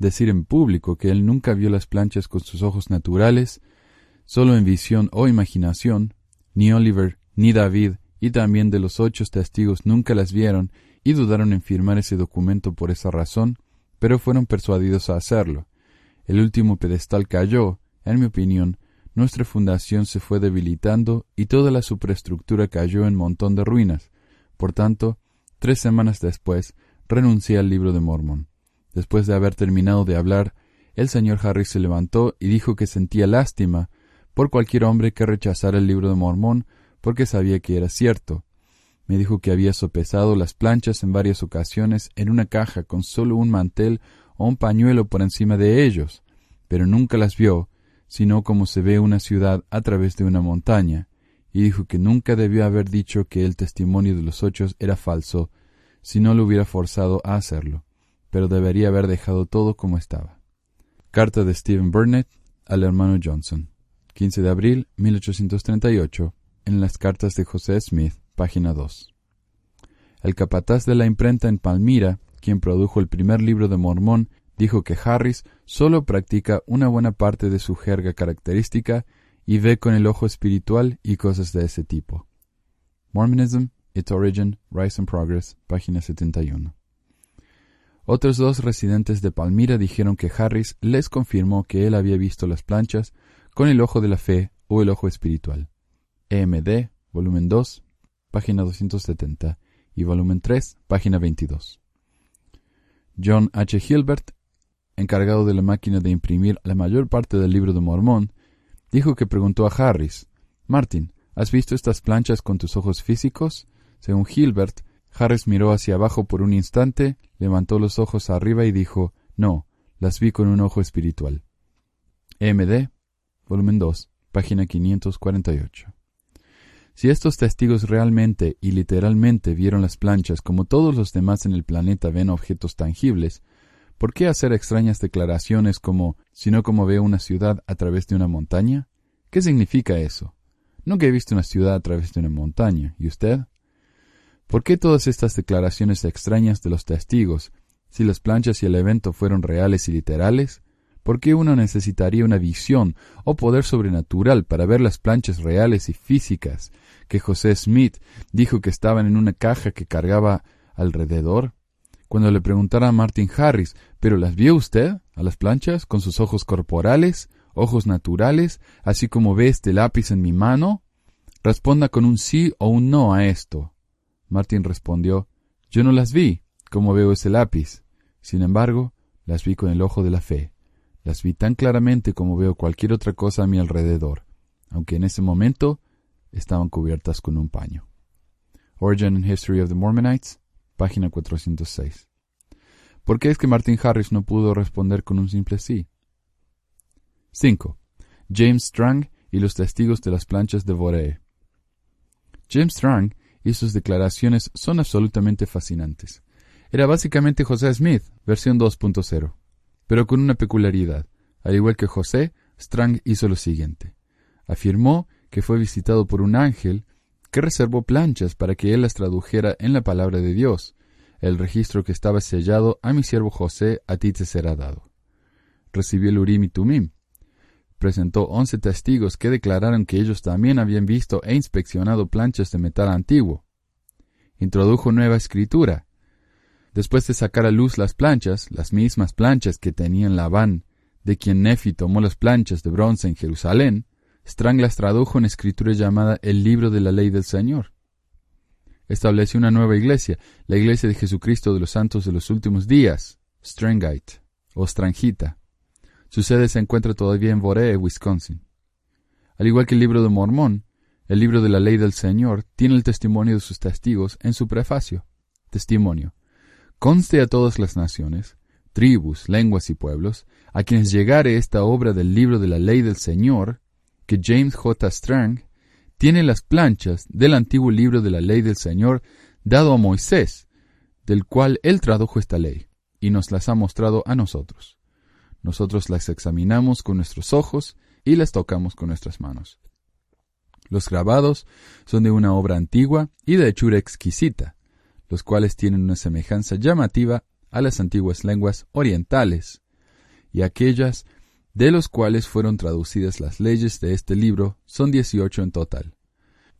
decir en público que él nunca vio las planchas con sus ojos naturales, solo en visión o imaginación, ni Oliver, ni David, y también de los ocho testigos nunca las vieron y dudaron en firmar ese documento por esa razón, pero fueron persuadidos a hacerlo. El último pedestal cayó, en mi opinión, nuestra fundación se fue debilitando y toda la superestructura cayó en montón de ruinas. Por tanto, tres semanas después, renuncié al libro de Mormón. Después de haber terminado de hablar, el señor Harris se levantó y dijo que sentía lástima por cualquier hombre que rechazara el libro de Mormón porque sabía que era cierto. Me dijo que había sopesado las planchas en varias ocasiones en una caja con solo un mantel o un pañuelo por encima de ellos, pero nunca las vio, sino como se ve una ciudad a través de una montaña, y dijo que nunca debió haber dicho que el testimonio de los ocho era falso, si no lo hubiera forzado a hacerlo, pero debería haber dejado todo como estaba. Carta de Stephen Burnett al hermano Johnson, 15 de abril 1838, en las cartas de José Smith, página 2. El capataz de la imprenta en Palmira, quien produjo el primer libro de Mormón, dijo que Harris solo practica una buena parte de su jerga característica y ve con el ojo espiritual y cosas de ese tipo. Mormonism, Its Origin, Rise and Progress, página 71. Otros dos residentes de Palmira dijeron que Harris les confirmó que él había visto las planchas con el ojo de la fe o el ojo espiritual. EMD, volumen 2, página 270, y volumen 3, página 22. John H. Hilbert, encargado de la máquina de imprimir la mayor parte del libro de Mormón, dijo que preguntó a Harris, Martin, ¿has visto estas planchas con tus ojos físicos? Según Hilbert, Harris miró hacia abajo por un instante, levantó los ojos arriba y dijo, No, las vi con un ojo espiritual. EMD, volumen 2, página 548. Si estos testigos realmente y literalmente vieron las planchas como todos los demás en el planeta ven objetos tangibles, ¿por qué hacer extrañas declaraciones como si no como veo una ciudad a través de una montaña? ¿Qué significa eso? Nunca he visto una ciudad a través de una montaña. ¿Y usted? ¿Por qué todas estas declaraciones extrañas de los testigos, si las planchas y el evento fueron reales y literales? ¿Por qué uno necesitaría una visión o poder sobrenatural para ver las planchas reales y físicas que José Smith dijo que estaban en una caja que cargaba alrededor? Cuando le preguntara a Martin Harris, ¿pero las vio usted a las planchas con sus ojos corporales, ojos naturales, así como ve este lápiz en mi mano? Responda con un sí o un no a esto. Martin respondió, Yo no las vi, como veo ese lápiz. Sin embargo, las vi con el ojo de la fe. Las vi tan claramente como veo cualquier otra cosa a mi alrededor, aunque en ese momento estaban cubiertas con un paño. Origin and History of the Mormonites, página 406. ¿Por qué es que Martin Harris no pudo responder con un simple sí? 5. James Strang y los testigos de las planchas de Boree. James Strang y sus declaraciones son absolutamente fascinantes. Era básicamente José Smith, versión 2.0 pero con una peculiaridad. Al igual que José, Strang hizo lo siguiente. Afirmó que fue visitado por un ángel que reservó planchas para que él las tradujera en la palabra de Dios. El registro que estaba sellado a mi siervo José a ti te será dado. Recibió el Urim y Tumim. Presentó once testigos que declararon que ellos también habían visto e inspeccionado planchas de metal antiguo. Introdujo nueva escritura, Después de sacar a luz las planchas, las mismas planchas que tenían Labán, de quien Nefi tomó las planchas de bronce en Jerusalén, Strang las tradujo en escritura llamada el libro de la ley del Señor. Estableció una nueva iglesia, la iglesia de Jesucristo de los santos de los últimos días, Strangite, o Strangita. Su sede se encuentra todavía en Boree, Wisconsin. Al igual que el libro de Mormón, el libro de la ley del Señor tiene el testimonio de sus testigos en su prefacio. Testimonio. Conste a todas las naciones, tribus, lenguas y pueblos, a quienes llegare esta obra del libro de la ley del Señor, que James J. Strang tiene las planchas del antiguo libro de la ley del Señor dado a Moisés, del cual él tradujo esta ley, y nos las ha mostrado a nosotros. Nosotros las examinamos con nuestros ojos y las tocamos con nuestras manos. Los grabados son de una obra antigua y de hechura exquisita, los cuales tienen una semejanza llamativa a las antiguas lenguas orientales, y aquellas de los cuales fueron traducidas las leyes de este libro son dieciocho en total,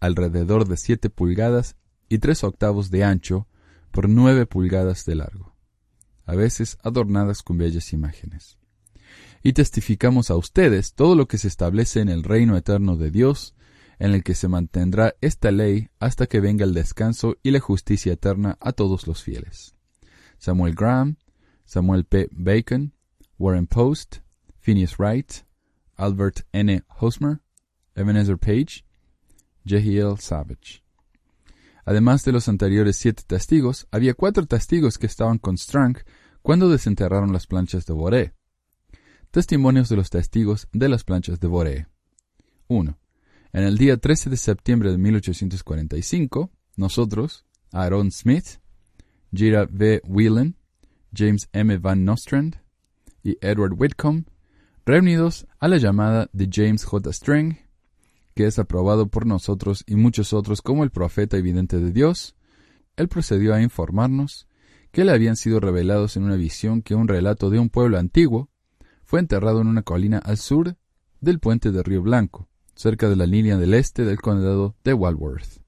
alrededor de siete pulgadas y tres octavos de ancho por nueve pulgadas de largo, a veces adornadas con bellas imágenes. Y testificamos a ustedes todo lo que se establece en el reino eterno de Dios, en el que se mantendrá esta ley hasta que venga el descanso y la justicia eterna a todos los fieles. Samuel Graham, Samuel P. Bacon, Warren Post, Phineas Wright, Albert N. Hosmer, Ebenezer Page, Jehiel Savage. Además de los anteriores siete testigos, había cuatro testigos que estaban con Strang cuando desenterraron las planchas de Boré. Testimonios de los testigos de las planchas de Boré. 1. En el día 13 de septiembre de 1845, nosotros, Aaron Smith, Jira V. Whelan, James M. Van Nostrand y Edward Whitcomb, reunidos a la llamada de James J. Strang, que es aprobado por nosotros y muchos otros como el profeta evidente de Dios, él procedió a informarnos que le habían sido revelados en una visión que un relato de un pueblo antiguo fue enterrado en una colina al sur del puente de Río Blanco, cerca de la línea del este del condado de Walworth,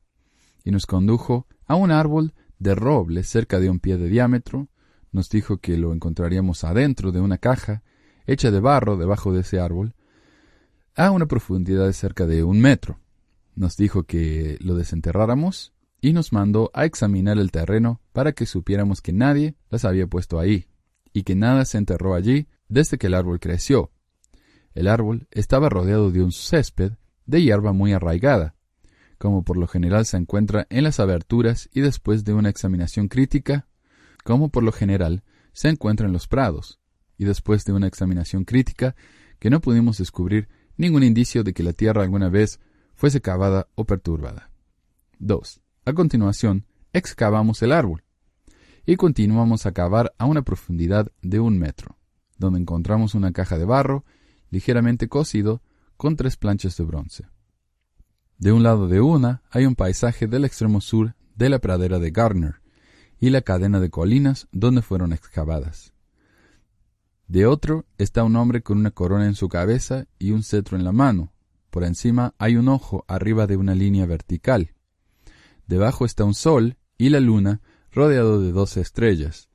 y nos condujo a un árbol de roble cerca de un pie de diámetro, nos dijo que lo encontraríamos adentro de una caja hecha de barro debajo de ese árbol, a una profundidad de cerca de un metro. Nos dijo que lo desenterráramos y nos mandó a examinar el terreno para que supiéramos que nadie las había puesto ahí, y que nada se enterró allí desde que el árbol creció. El árbol estaba rodeado de un césped de hierba muy arraigada, como por lo general se encuentra en las aberturas y después de una examinación crítica, como por lo general se encuentra en los prados, y después de una examinación crítica que no pudimos descubrir ningún indicio de que la tierra alguna vez fuese cavada o perturbada. 2. A continuación, excavamos el árbol y continuamos a cavar a una profundidad de un metro, donde encontramos una caja de barro ligeramente cocido con tres planchas de bronce. De un lado de una hay un paisaje del extremo sur de la pradera de Gardner y la cadena de colinas donde fueron excavadas. De otro está un hombre con una corona en su cabeza y un cetro en la mano. Por encima hay un ojo arriba de una línea vertical. Debajo está un sol y la luna rodeado de doce estrellas.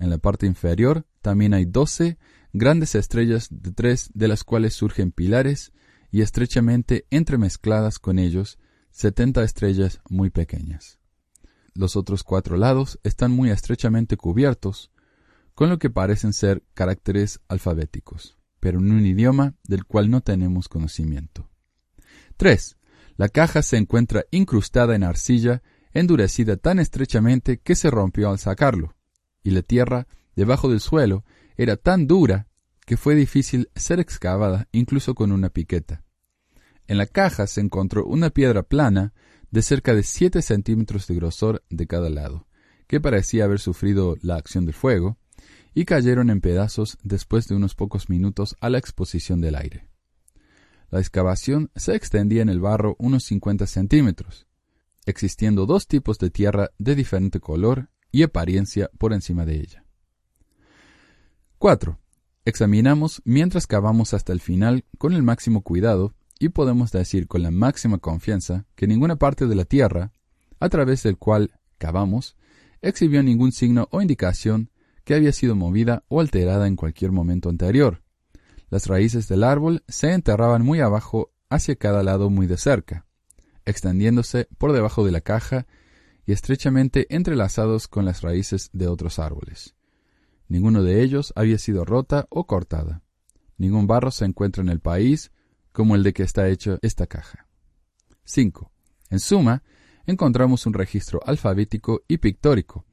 En la parte inferior también hay doce grandes estrellas de tres de las cuales surgen pilares y estrechamente entremezcladas con ellos setenta estrellas muy pequeñas. Los otros cuatro lados están muy estrechamente cubiertos, con lo que parecen ser caracteres alfabéticos, pero en un idioma del cual no tenemos conocimiento. 3. La caja se encuentra incrustada en arcilla endurecida tan estrechamente que se rompió al sacarlo, y la tierra debajo del suelo era tan dura que fue difícil ser excavada incluso con una piqueta. En la caja se encontró una piedra plana de cerca de 7 centímetros de grosor de cada lado, que parecía haber sufrido la acción del fuego, y cayeron en pedazos después de unos pocos minutos a la exposición del aire. La excavación se extendía en el barro unos 50 centímetros, existiendo dos tipos de tierra de diferente color y apariencia por encima de ella. 4. Examinamos mientras cavamos hasta el final con el máximo cuidado y podemos decir con la máxima confianza que ninguna parte de la tierra, a través del cual cavamos, exhibió ningún signo o indicación que había sido movida o alterada en cualquier momento anterior. Las raíces del árbol se enterraban muy abajo hacia cada lado muy de cerca, extendiéndose por debajo de la caja y estrechamente entrelazados con las raíces de otros árboles. Ninguno de ellos había sido rota o cortada. Ningún barro se encuentra en el país como el de que está hecha esta caja. 5. En suma, encontramos un registro alfabético y pictórico,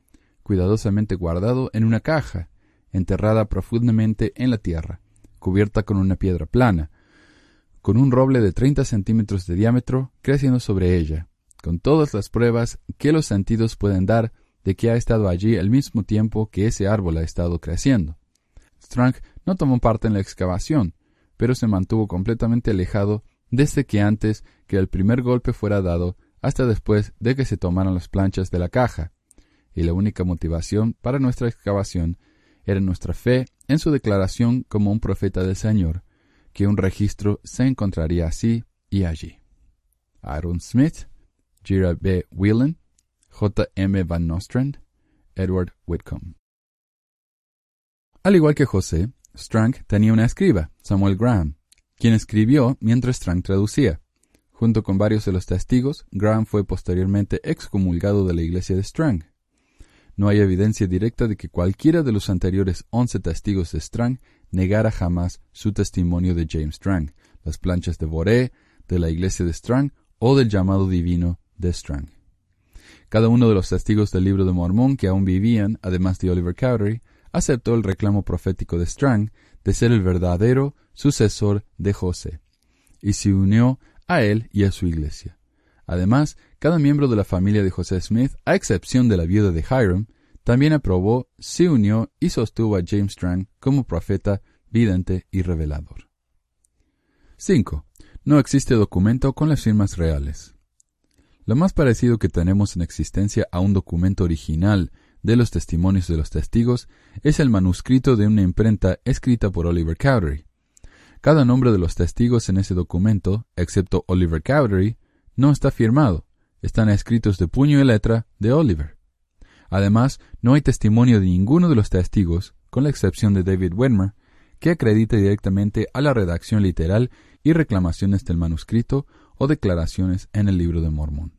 cuidadosamente guardado en una caja, enterrada profundamente en la tierra, cubierta con una piedra plana, con un roble de 30 centímetros de diámetro creciendo sobre ella, con todas las pruebas que los sentidos pueden dar de que ha estado allí al mismo tiempo que ese árbol ha estado creciendo. Strang no tomó parte en la excavación, pero se mantuvo completamente alejado desde que antes que el primer golpe fuera dado hasta después de que se tomaran las planchas de la caja, y la única motivación para nuestra excavación era nuestra fe en su declaración como un profeta del Señor, que un registro se encontraría así y allí. Aaron Smith, Gira B. Whelan, J. M. Van Nostrand, Edward Whitcomb. Al igual que José, Strang tenía una escriba, Samuel Graham, quien escribió mientras Strang traducía. Junto con varios de los testigos, Graham fue posteriormente excomulgado de la iglesia de Strang. No hay evidencia directa de que cualquiera de los anteriores once testigos de Strang negara jamás su testimonio de James Strang, las planchas de Boré, de la iglesia de Strang o del llamado divino de Strang. Cada uno de los testigos del libro de Mormón que aún vivían, además de Oliver Cowdery, aceptó el reclamo profético de Strang de ser el verdadero sucesor de José, y se unió a él y a su iglesia. Además, cada miembro de la familia de José Smith, a excepción de la viuda de Hiram, también aprobó, se unió y sostuvo a James Strang como profeta, vidente y revelador. 5. No existe documento con las firmas reales. Lo más parecido que tenemos en existencia a un documento original de los testimonios de los testigos es el manuscrito de una imprenta escrita por Oliver Cowdery. Cada nombre de los testigos en ese documento, excepto Oliver Cowdery, no está firmado, están escritos de puño y letra de Oliver. Además, no hay testimonio de ninguno de los testigos, con la excepción de David Wedmer, que acredite directamente a la redacción literal y reclamaciones del manuscrito o declaraciones en el libro de Mormón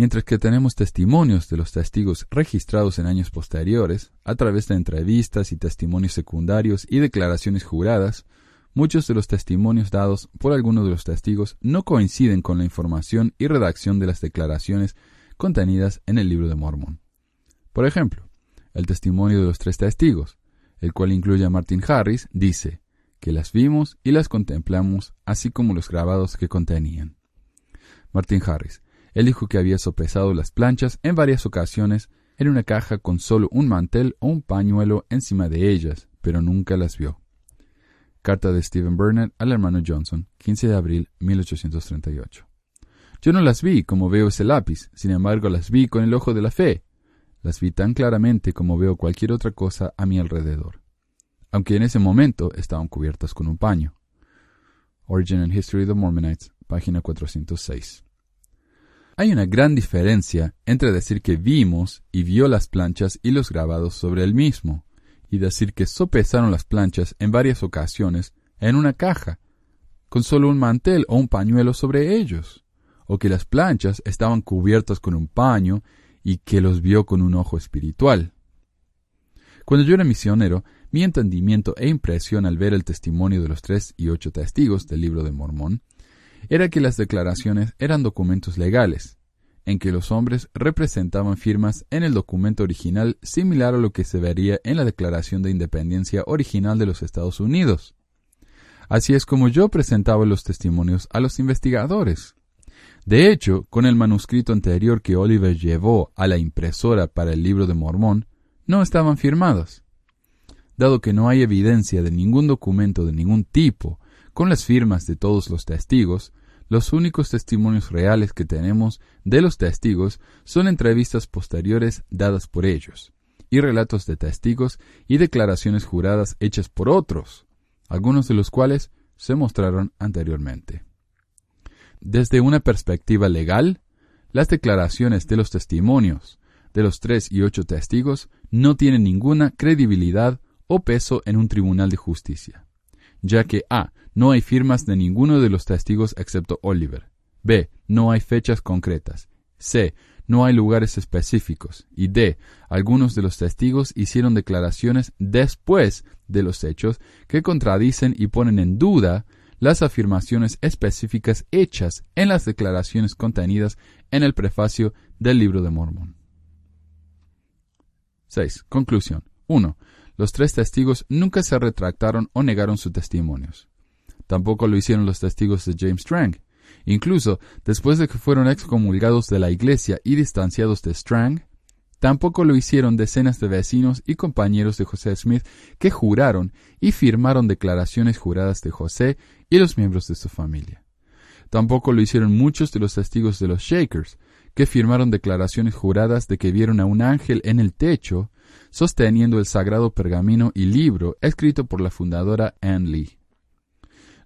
mientras que tenemos testimonios de los testigos registrados en años posteriores, a través de entrevistas y testimonios secundarios y declaraciones juradas, muchos de los testimonios dados por algunos de los testigos no coinciden con la información y redacción de las declaraciones contenidas en el libro de Mormón. Por ejemplo, el testimonio de los tres testigos, el cual incluye a Martin Harris, dice que las vimos y las contemplamos, así como los grabados que contenían. Martin Harris, él dijo que había sopesado las planchas en varias ocasiones en una caja con solo un mantel o un pañuelo encima de ellas, pero nunca las vio. Carta de Stephen Burnett al hermano Johnson, 15 de abril 1838. Yo no las vi como veo ese lápiz, sin embargo las vi con el ojo de la fe. Las vi tan claramente como veo cualquier otra cosa a mi alrededor, aunque en ese momento estaban cubiertas con un paño. Origin and History of the Mormonites, página 406. Hay una gran diferencia entre decir que vimos y vio las planchas y los grabados sobre el mismo, y decir que sopesaron las planchas en varias ocasiones en una caja, con solo un mantel o un pañuelo sobre ellos, o que las planchas estaban cubiertas con un paño y que los vio con un ojo espiritual. Cuando yo era misionero, mi entendimiento e impresión al ver el testimonio de los tres y ocho testigos del libro de Mormón era que las declaraciones eran documentos legales, en que los hombres representaban firmas en el documento original similar a lo que se vería en la Declaración de Independencia original de los Estados Unidos. Así es como yo presentaba los testimonios a los investigadores. De hecho, con el manuscrito anterior que Oliver llevó a la impresora para el libro de Mormón, no estaban firmados. Dado que no hay evidencia de ningún documento de ningún tipo con las firmas de todos los testigos, los únicos testimonios reales que tenemos de los testigos son entrevistas posteriores dadas por ellos, y relatos de testigos y declaraciones juradas hechas por otros, algunos de los cuales se mostraron anteriormente. Desde una perspectiva legal, las declaraciones de los testimonios de los tres y ocho testigos no tienen ninguna credibilidad o peso en un tribunal de justicia ya que A. No hay firmas de ninguno de los testigos excepto Oliver. B. No hay fechas concretas. C. No hay lugares específicos. Y D. Algunos de los testigos hicieron declaraciones después de los hechos que contradicen y ponen en duda las afirmaciones específicas hechas en las declaraciones contenidas en el prefacio del libro de Mormón. 6. Conclusión. 1. Los tres testigos nunca se retractaron o negaron sus testimonios. Tampoco lo hicieron los testigos de James Strang. Incluso después de que fueron excomulgados de la iglesia y distanciados de Strang, tampoco lo hicieron decenas de vecinos y compañeros de José Smith que juraron y firmaron declaraciones juradas de José y los miembros de su familia. Tampoco lo hicieron muchos de los testigos de los Shakers, que firmaron declaraciones juradas de que vieron a un ángel en el techo sosteniendo el sagrado pergamino y libro escrito por la fundadora Anne Lee.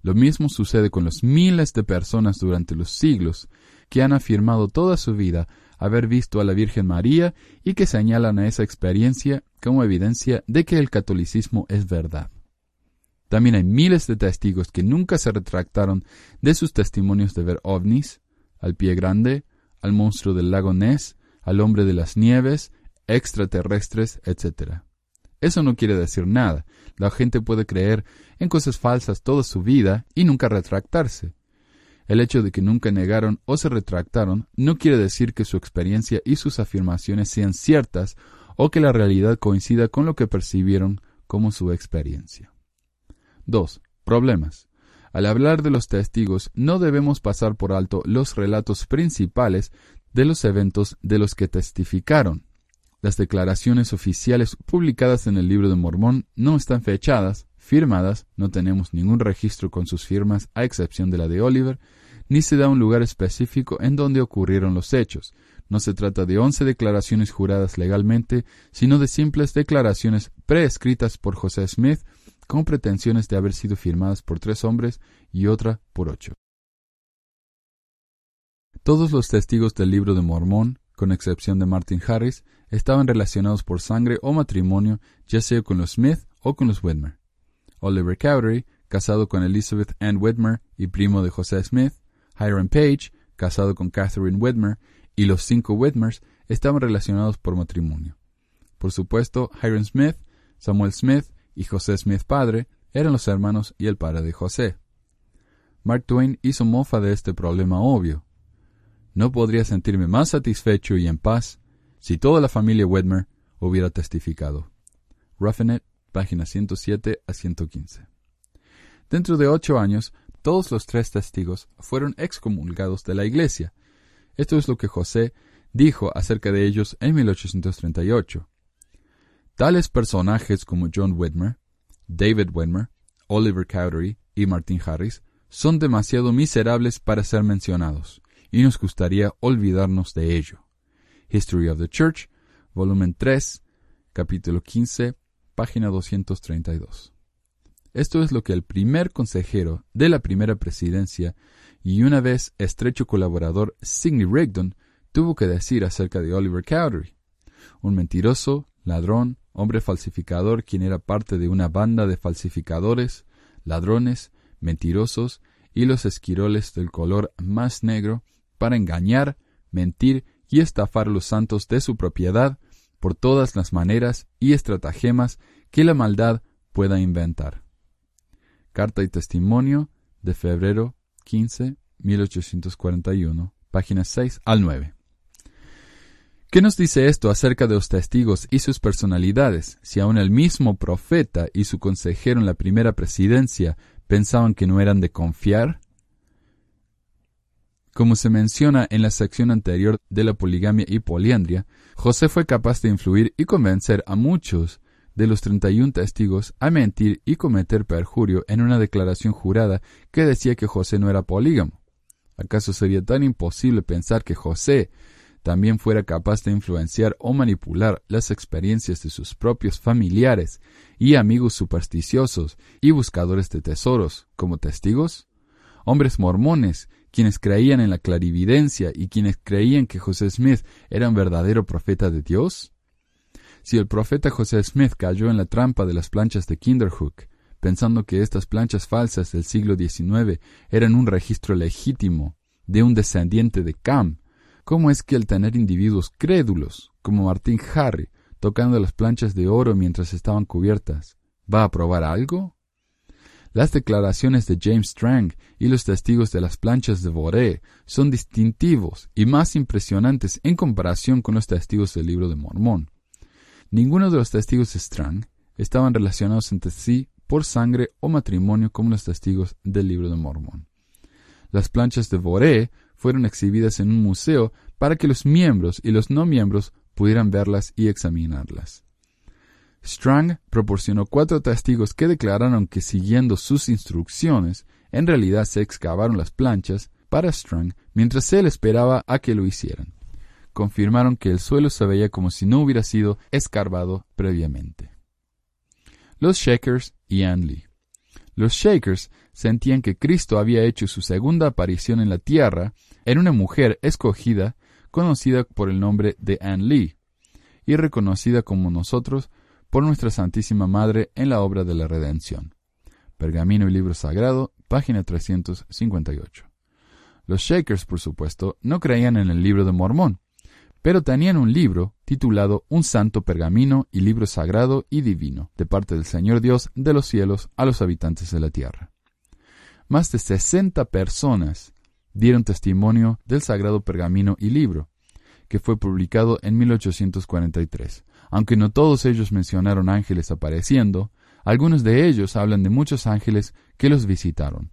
Lo mismo sucede con los miles de personas durante los siglos que han afirmado toda su vida haber visto a la Virgen María y que señalan a esa experiencia como evidencia de que el catolicismo es verdad. También hay miles de testigos que nunca se retractaron de sus testimonios de ver ovnis, al pie grande, al monstruo del lago Ness, al hombre de las nieves, extraterrestres, etc. Eso no quiere decir nada. La gente puede creer en cosas falsas toda su vida y nunca retractarse. El hecho de que nunca negaron o se retractaron no quiere decir que su experiencia y sus afirmaciones sean ciertas o que la realidad coincida con lo que percibieron como su experiencia. 2. Problemas. Al hablar de los testigos, no debemos pasar por alto los relatos principales de los eventos de los que testificaron. Las declaraciones oficiales publicadas en el libro de Mormón no están fechadas, firmadas, no tenemos ningún registro con sus firmas a excepción de la de Oliver, ni se da un lugar específico en donde ocurrieron los hechos. No se trata de once declaraciones juradas legalmente, sino de simples declaraciones preescritas por José Smith con pretensiones de haber sido firmadas por tres hombres y otra por ocho. Todos los testigos del libro de Mormón con excepción de Martin Harris, estaban relacionados por sangre o matrimonio, ya sea con los Smith o con los Whitmer. Oliver Cowdery, casado con Elizabeth Ann Whitmer y primo de José Smith, Hiram Page, casado con Catherine Whitmer, y los cinco Whitmers estaban relacionados por matrimonio. Por supuesto, Hiram Smith, Samuel Smith y José Smith padre eran los hermanos y el padre de José. Mark Twain hizo mofa de este problema obvio, no podría sentirme más satisfecho y en paz si toda la familia Wedmer hubiera testificado. Roughing página 107 a 115. Dentro de ocho años, todos los tres testigos fueron excomulgados de la iglesia. Esto es lo que José dijo acerca de ellos en 1838. Tales personajes como John Wedmer, David Wedmer, Oliver Cowdery y Martin Harris son demasiado miserables para ser mencionados y nos gustaría olvidarnos de ello. History of the Church, volumen 3, capítulo 15, página 232. Esto es lo que el primer consejero de la primera presidencia y una vez estrecho colaborador Sidney Rigdon tuvo que decir acerca de Oliver Cowdery, un mentiroso, ladrón, hombre falsificador quien era parte de una banda de falsificadores, ladrones, mentirosos y los esquiroles del color más negro para engañar, mentir y estafar los santos de su propiedad por todas las maneras y estratagemas que la maldad pueda inventar. Carta y testimonio de febrero 15, 1841, páginas 6 al 9. ¿Qué nos dice esto acerca de los testigos y sus personalidades, si aun el mismo profeta y su consejero en la primera presidencia pensaban que no eran de confiar? Como se menciona en la sección anterior de la poligamia y poliandria, José fue capaz de influir y convencer a muchos de los 31 testigos a mentir y cometer perjurio en una declaración jurada que decía que José no era polígamo. ¿Acaso sería tan imposible pensar que José también fuera capaz de influenciar o manipular las experiencias de sus propios familiares y amigos supersticiosos y buscadores de tesoros como testigos? Hombres mormones quienes creían en la clarividencia y quienes creían que José Smith era un verdadero profeta de Dios? Si el profeta José Smith cayó en la trampa de las planchas de Kinderhook, pensando que estas planchas falsas del siglo XIX eran un registro legítimo de un descendiente de Cam, ¿cómo es que el tener individuos crédulos, como Martín Harry, tocando las planchas de oro mientras estaban cubiertas, va a probar algo? Las declaraciones de James Strang y los testigos de las planchas de Boré son distintivos y más impresionantes en comparación con los testigos del libro de Mormón. Ninguno de los testigos de Strang estaban relacionados entre sí por sangre o matrimonio como los testigos del libro de Mormón. Las planchas de Boré fueron exhibidas en un museo para que los miembros y los no miembros pudieran verlas y examinarlas. Strang proporcionó cuatro testigos que declararon que siguiendo sus instrucciones, en realidad se excavaron las planchas para Strang mientras él esperaba a que lo hicieran. Confirmaron que el suelo se veía como si no hubiera sido escarbado previamente. Los Shakers y Ann Lee. Los Shakers sentían que Cristo había hecho su segunda aparición en la tierra en una mujer escogida conocida por el nombre de Ann Lee y reconocida como nosotros por nuestra Santísima Madre en la obra de la redención. Pergamino y libro sagrado, página 358. Los Shakers, por supuesto, no creían en el libro de Mormón, pero tenían un libro titulado Un santo pergamino y libro sagrado y divino, de parte del Señor Dios de los cielos a los habitantes de la tierra. Más de sesenta personas dieron testimonio del sagrado pergamino y libro, que fue publicado en 1843, aunque no todos ellos mencionaron ángeles apareciendo, algunos de ellos hablan de muchos ángeles que los visitaron.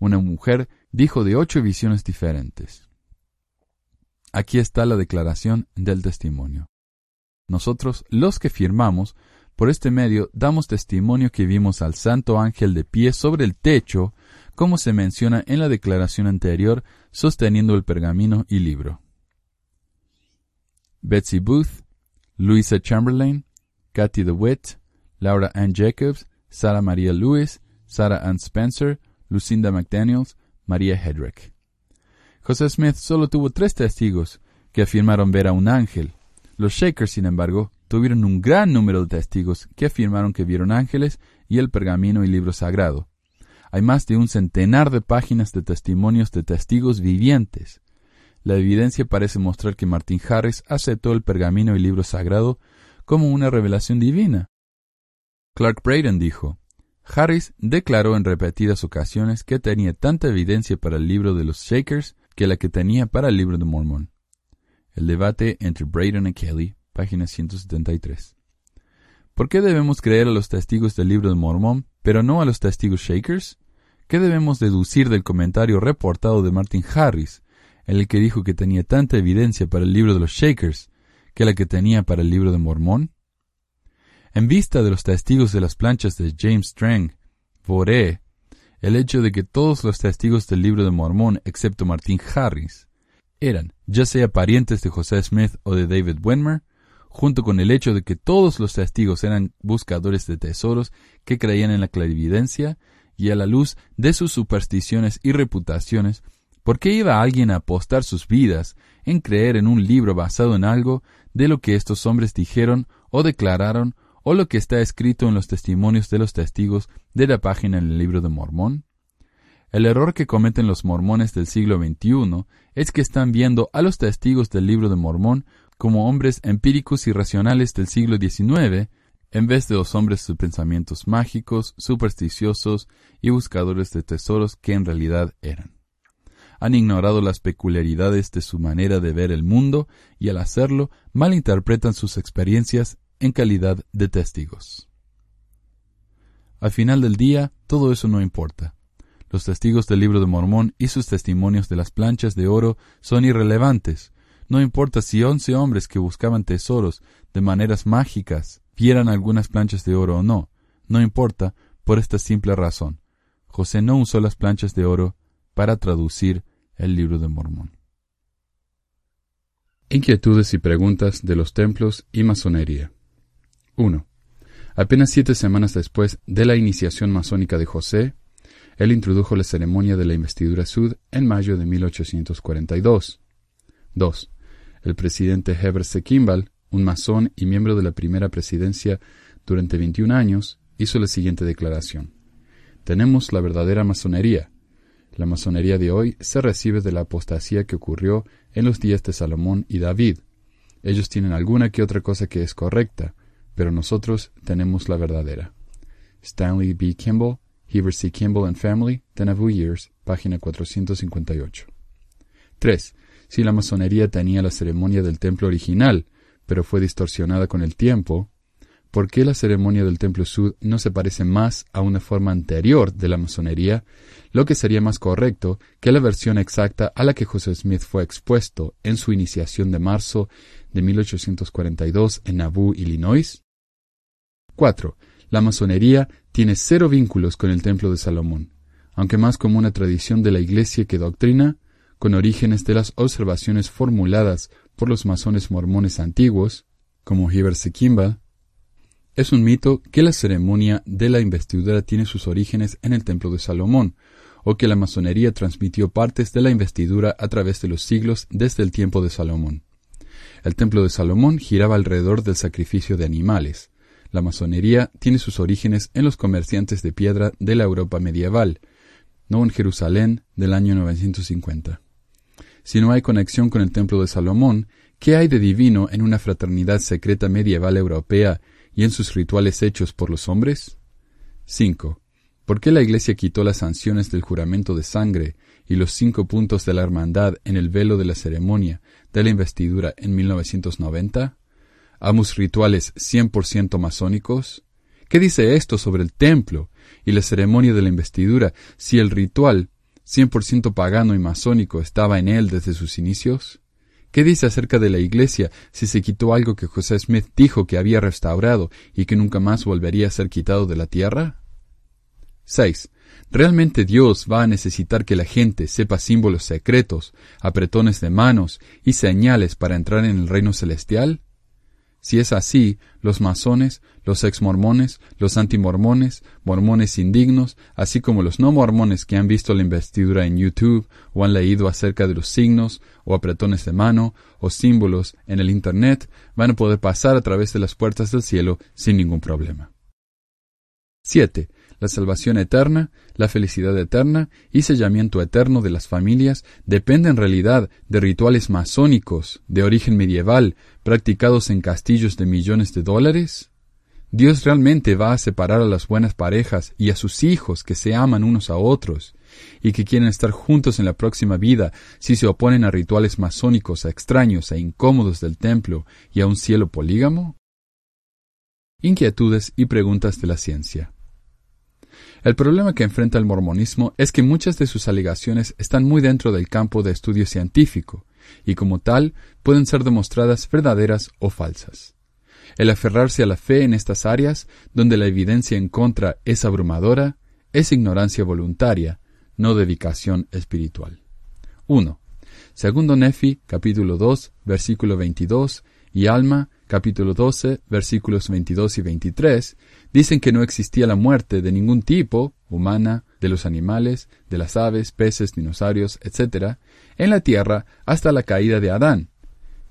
Una mujer dijo de ocho visiones diferentes. Aquí está la declaración del testimonio. Nosotros, los que firmamos, por este medio damos testimonio que vimos al santo ángel de pie sobre el techo, como se menciona en la declaración anterior, sosteniendo el pergamino y libro. Betsy Booth, Louisa Chamberlain, Kathy DeWitt, Laura Ann Jacobs, Sarah Maria Lewis, Sarah Ann Spencer, Lucinda McDaniels, María Hedrick. José Smith solo tuvo tres testigos que afirmaron ver a un ángel. Los Shakers, sin embargo, tuvieron un gran número de testigos que afirmaron que vieron ángeles y el pergamino y libro sagrado. Hay más de un centenar de páginas de testimonios de testigos vivientes. La evidencia parece mostrar que Martin Harris aceptó el pergamino y libro sagrado como una revelación divina. Clark Braden dijo, Harris declaró en repetidas ocasiones que tenía tanta evidencia para el libro de los Shakers que la que tenía para el libro de Mormón. El debate entre Braden y Kelly, página 173. ¿Por qué debemos creer a los testigos del libro de Mormón, pero no a los testigos Shakers? ¿Qué debemos deducir del comentario reportado de Martin Harris, el que dijo que tenía tanta evidencia para el libro de los Shakers que la que tenía para el libro de Mormón? En vista de los testigos de las planchas de James Strang, Boré, el hecho de que todos los testigos del libro de Mormón, excepto Martin Harris, eran, ya sea parientes de José Smith o de David Wenmer, junto con el hecho de que todos los testigos eran buscadores de tesoros que creían en la clarividencia, y a la luz de sus supersticiones y reputaciones, ¿Por qué iba alguien a apostar sus vidas en creer en un libro basado en algo de lo que estos hombres dijeron o declararon o lo que está escrito en los testimonios de los testigos de la página en el libro de Mormón? El error que cometen los mormones del siglo XXI es que están viendo a los testigos del libro de Mormón como hombres empíricos y racionales del siglo XIX, en vez de los hombres de pensamientos mágicos, supersticiosos y buscadores de tesoros que en realidad eran han ignorado las peculiaridades de su manera de ver el mundo y al hacerlo malinterpretan sus experiencias en calidad de testigos. Al final del día, todo eso no importa. Los testigos del libro de Mormón y sus testimonios de las planchas de oro son irrelevantes. No importa si once hombres que buscaban tesoros de maneras mágicas vieran algunas planchas de oro o no. No importa por esta simple razón. José no usó las planchas de oro para traducir el libro de Mormón. Inquietudes y preguntas de los templos y masonería. 1. Apenas siete semanas después de la iniciación masónica de José, él introdujo la ceremonia de la investidura sud en mayo de 1842. 2. El presidente Heber C. Kimball, un masón y miembro de la primera presidencia durante 21 años, hizo la siguiente declaración. Tenemos la verdadera masonería, la masonería de hoy se recibe de la apostasía que ocurrió en los días de Salomón y David. Ellos tienen alguna que otra cosa que es correcta, pero nosotros tenemos la verdadera. Stanley B. Kimball, Heber C. Kimball and Family, The Years, página 458. 3. Si la masonería tenía la ceremonia del templo original, pero fue distorsionada con el tiempo, ¿por qué la ceremonia del templo sud no se parece más a una forma anterior de la masonería, lo que sería más correcto que la versión exacta a la que José Smith fue expuesto en su iniciación de marzo de 1842 en Nauvoo, Illinois? 4. La masonería tiene cero vínculos con el templo de Salomón, aunque más como una tradición de la Iglesia que doctrina, con orígenes de las observaciones formuladas por los masones mormones antiguos, como Heber Sekimba, es un mito que la ceremonia de la investidura tiene sus orígenes en el templo de Salomón, o que la masonería transmitió partes de la investidura a través de los siglos desde el tiempo de Salomón. El templo de Salomón giraba alrededor del sacrificio de animales. La masonería tiene sus orígenes en los comerciantes de piedra de la Europa medieval, no en Jerusalén del año 950. Si no hay conexión con el templo de Salomón, ¿qué hay de divino en una fraternidad secreta medieval europea y en sus rituales hechos por los hombres? 5. ¿Por qué la Iglesia quitó las sanciones del juramento de sangre y los cinco puntos de la hermandad en el velo de la ceremonia de la investidura en 1990? ¿Amos rituales 100% masónicos? ¿Qué dice esto sobre el templo y la ceremonia de la investidura si el ritual 100% pagano y masónico estaba en él desde sus inicios? ¿Qué dice acerca de la Iglesia si se quitó algo que José Smith dijo que había restaurado y que nunca más volvería a ser quitado de la tierra? 6. ¿Realmente Dios va a necesitar que la gente sepa símbolos secretos, apretones de manos y señales para entrar en el reino celestial? Si es así, los masones, los exmormones, los antimormones, mormones indignos, así como los no mormones que han visto la investidura en YouTube o han leído acerca de los signos o apretones de mano o símbolos en el Internet, van a poder pasar a través de las puertas del cielo sin ningún problema. 7 la salvación eterna, la felicidad eterna y sellamiento eterno de las familias depende en realidad de rituales masónicos de origen medieval practicados en castillos de millones de dólares? ¿Dios realmente va a separar a las buenas parejas y a sus hijos que se aman unos a otros y que quieren estar juntos en la próxima vida si se oponen a rituales masónicos extraños e incómodos del templo y a un cielo polígamo? Inquietudes y preguntas de la ciencia. El problema que enfrenta el mormonismo es que muchas de sus alegaciones están muy dentro del campo de estudio científico, y como tal pueden ser demostradas verdaderas o falsas. El aferrarse a la fe en estas áreas, donde la evidencia en contra es abrumadora, es ignorancia voluntaria, no dedicación espiritual. 1. Segundo Nefi, capítulo 2, versículo 22, y Alma, capítulo 12, versículos 22 y 23, dicen que no existía la muerte de ningún tipo, humana, de los animales, de las aves, peces, dinosaurios, etc., en la tierra hasta la caída de Adán,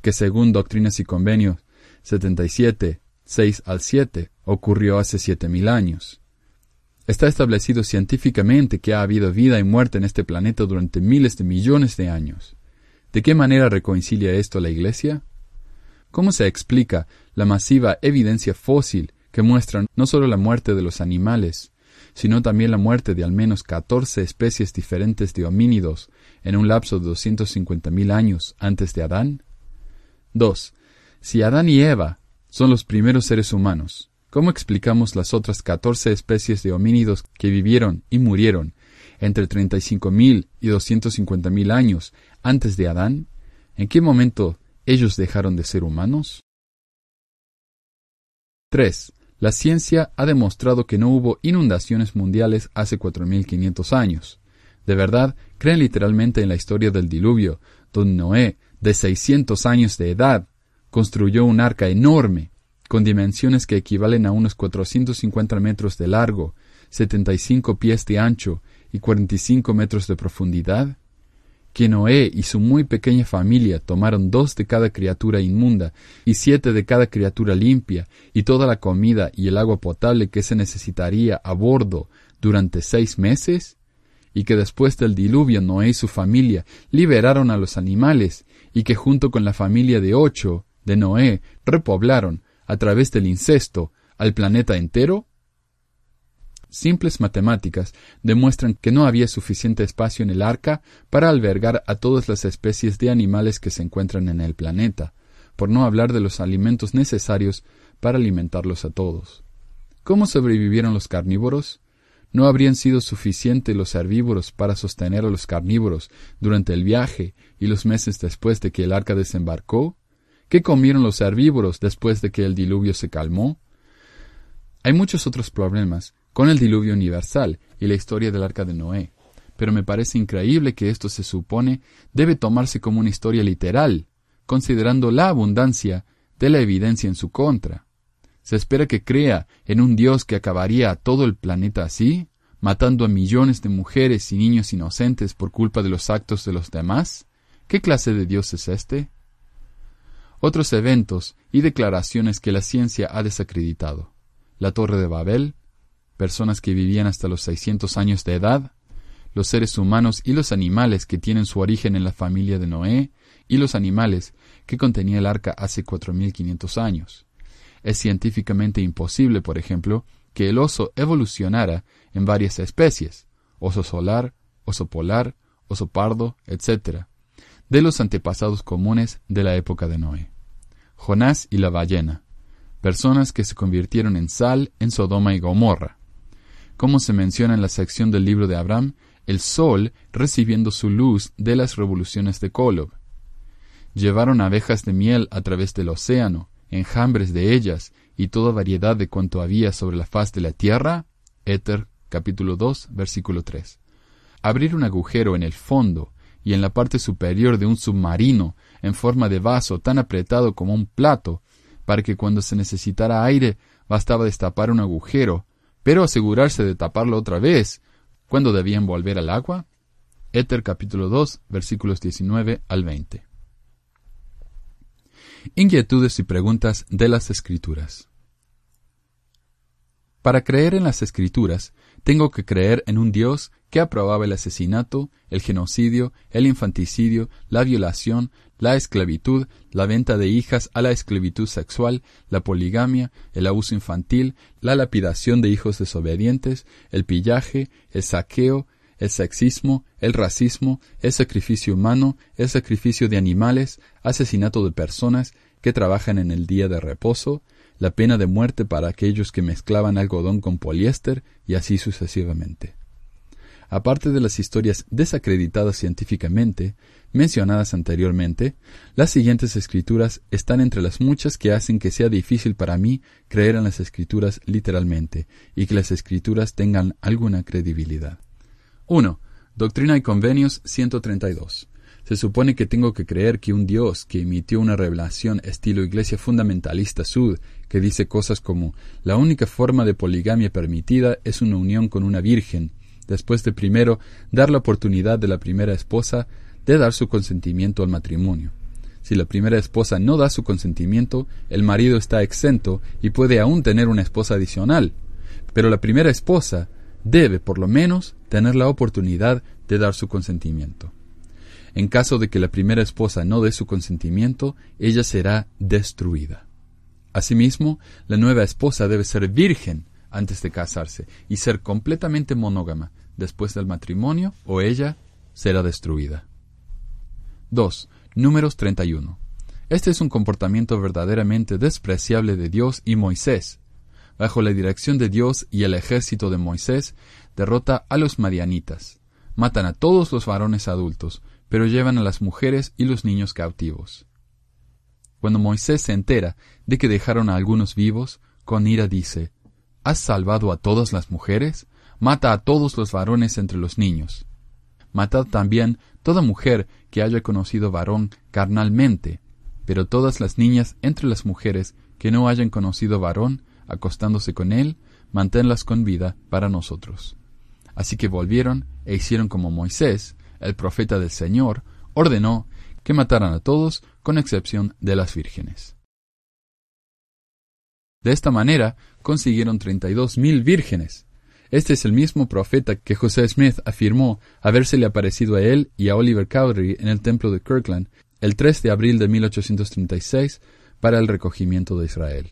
que según Doctrinas y Convenios 77, 6 al 7, ocurrió hace siete mil años. Está establecido científicamente que ha habido vida y muerte en este planeta durante miles de millones de años. ¿De qué manera reconcilia esto la Iglesia? ¿Cómo se explica la masiva evidencia fósil que muestra no solo la muerte de los animales, sino también la muerte de al menos 14 especies diferentes de homínidos en un lapso de 250.000 años antes de Adán? 2. Si Adán y Eva son los primeros seres humanos, ¿cómo explicamos las otras 14 especies de homínidos que vivieron y murieron entre 35.000 y 250.000 años antes de Adán? ¿En qué momento ellos dejaron de ser humanos? 3. La ciencia ha demostrado que no hubo inundaciones mundiales hace 4.500 años. De verdad, creen literalmente en la historia del diluvio, donde Noé, de 600 años de edad, construyó un arca enorme, con dimensiones que equivalen a unos 450 metros de largo, 75 pies de ancho y 45 metros de profundidad? Que Noé y su muy pequeña familia tomaron dos de cada criatura inmunda y siete de cada criatura limpia y toda la comida y el agua potable que se necesitaría a bordo durante seis meses? y que después del diluvio Noé y su familia liberaron a los animales y que junto con la familia de ocho de Noé repoblaron, a través del incesto, al planeta entero? Simples matemáticas demuestran que no había suficiente espacio en el arca para albergar a todas las especies de animales que se encuentran en el planeta, por no hablar de los alimentos necesarios para alimentarlos a todos. ¿Cómo sobrevivieron los carnívoros? ¿No habrían sido suficientes los herbívoros para sostener a los carnívoros durante el viaje y los meses después de que el arca desembarcó? ¿Qué comieron los herbívoros después de que el diluvio se calmó? Hay muchos otros problemas con el diluvio universal y la historia del arca de Noé, pero me parece increíble que esto se supone debe tomarse como una historia literal, considerando la abundancia de la evidencia en su contra. ¿Se espera que crea en un Dios que acabaría a todo el planeta así, matando a millones de mujeres y niños inocentes por culpa de los actos de los demás? ¿Qué clase de Dios es este? Otros eventos y declaraciones que la ciencia ha desacreditado. La Torre de Babel, personas que vivían hasta los 600 años de edad, los seres humanos y los animales que tienen su origen en la familia de Noé, y los animales que contenía el arca hace 4.500 años. Es científicamente imposible, por ejemplo, que el oso evolucionara en varias especies, oso solar, oso polar, oso pardo, etc., de los antepasados comunes de la época de Noé. Jonás y la ballena, personas que se convirtieron en sal en Sodoma y Gomorra. Como se menciona en la sección del libro de Abraham, el sol recibiendo su luz de las revoluciones de Kolob. Llevaron abejas de miel a través del océano, enjambres de ellas y toda variedad de cuanto había sobre la faz de la tierra? Éter capítulo 2 versículo 3. Abrir un agujero en el fondo y en la parte superior de un submarino en forma de vaso tan apretado como un plato, para que cuando se necesitara aire bastaba destapar un agujero, pero asegurarse de taparlo otra vez cuando debían volver al agua? Éter capítulo 2 versículos 19 al 20. Inquietudes y preguntas de las Escrituras. Para creer en las Escrituras, tengo que creer en un Dios que aprobaba el asesinato, el genocidio, el infanticidio, la violación, la esclavitud, la venta de hijas a la esclavitud sexual, la poligamia, el abuso infantil, la lapidación de hijos desobedientes, el pillaje, el saqueo, el sexismo, el racismo, el sacrificio humano, el sacrificio de animales, asesinato de personas que trabajan en el día de reposo, la pena de muerte para aquellos que mezclaban algodón con poliéster y así sucesivamente. Aparte de las historias desacreditadas científicamente, mencionadas anteriormente, las siguientes escrituras están entre las muchas que hacen que sea difícil para mí creer en las escrituras literalmente y que las escrituras tengan alguna credibilidad. 1. Doctrina y Convenios 132. Se supone que tengo que creer que un Dios que emitió una revelación estilo Iglesia Fundamentalista Sud, que dice cosas como la única forma de poligamia permitida es una unión con una virgen, después de primero dar la oportunidad de la primera esposa de dar su consentimiento al matrimonio. Si la primera esposa no da su consentimiento, el marido está exento y puede aún tener una esposa adicional. Pero la primera esposa debe, por lo menos, tener la oportunidad de dar su consentimiento. En caso de que la primera esposa no dé su consentimiento, ella será destruida. Asimismo, la nueva esposa debe ser virgen antes de casarse y ser completamente monógama después del matrimonio o ella será destruida. 2. Números 31. Este es un comportamiento verdaderamente despreciable de Dios y Moisés. Bajo la dirección de Dios y el ejército de Moisés, derrota a los madianitas. Matan a todos los varones adultos, pero llevan a las mujeres y los niños cautivos. Cuando Moisés se entera de que dejaron a algunos vivos, con ira dice, ¿Has salvado a todas las mujeres? Mata a todos los varones entre los niños. Matad también toda mujer que haya conocido varón carnalmente, pero todas las niñas entre las mujeres que no hayan conocido varón, acostándose con él, manténlas con vida para nosotros. Así que volvieron e hicieron como Moisés, el profeta del Señor, ordenó que mataran a todos, con excepción de las vírgenes. De esta manera consiguieron treinta y dos mil vírgenes. Este es el mismo profeta que José Smith afirmó habérsele aparecido a él y a Oliver Cowdery en el templo de Kirkland el 3 de abril de 1836 para el recogimiento de Israel.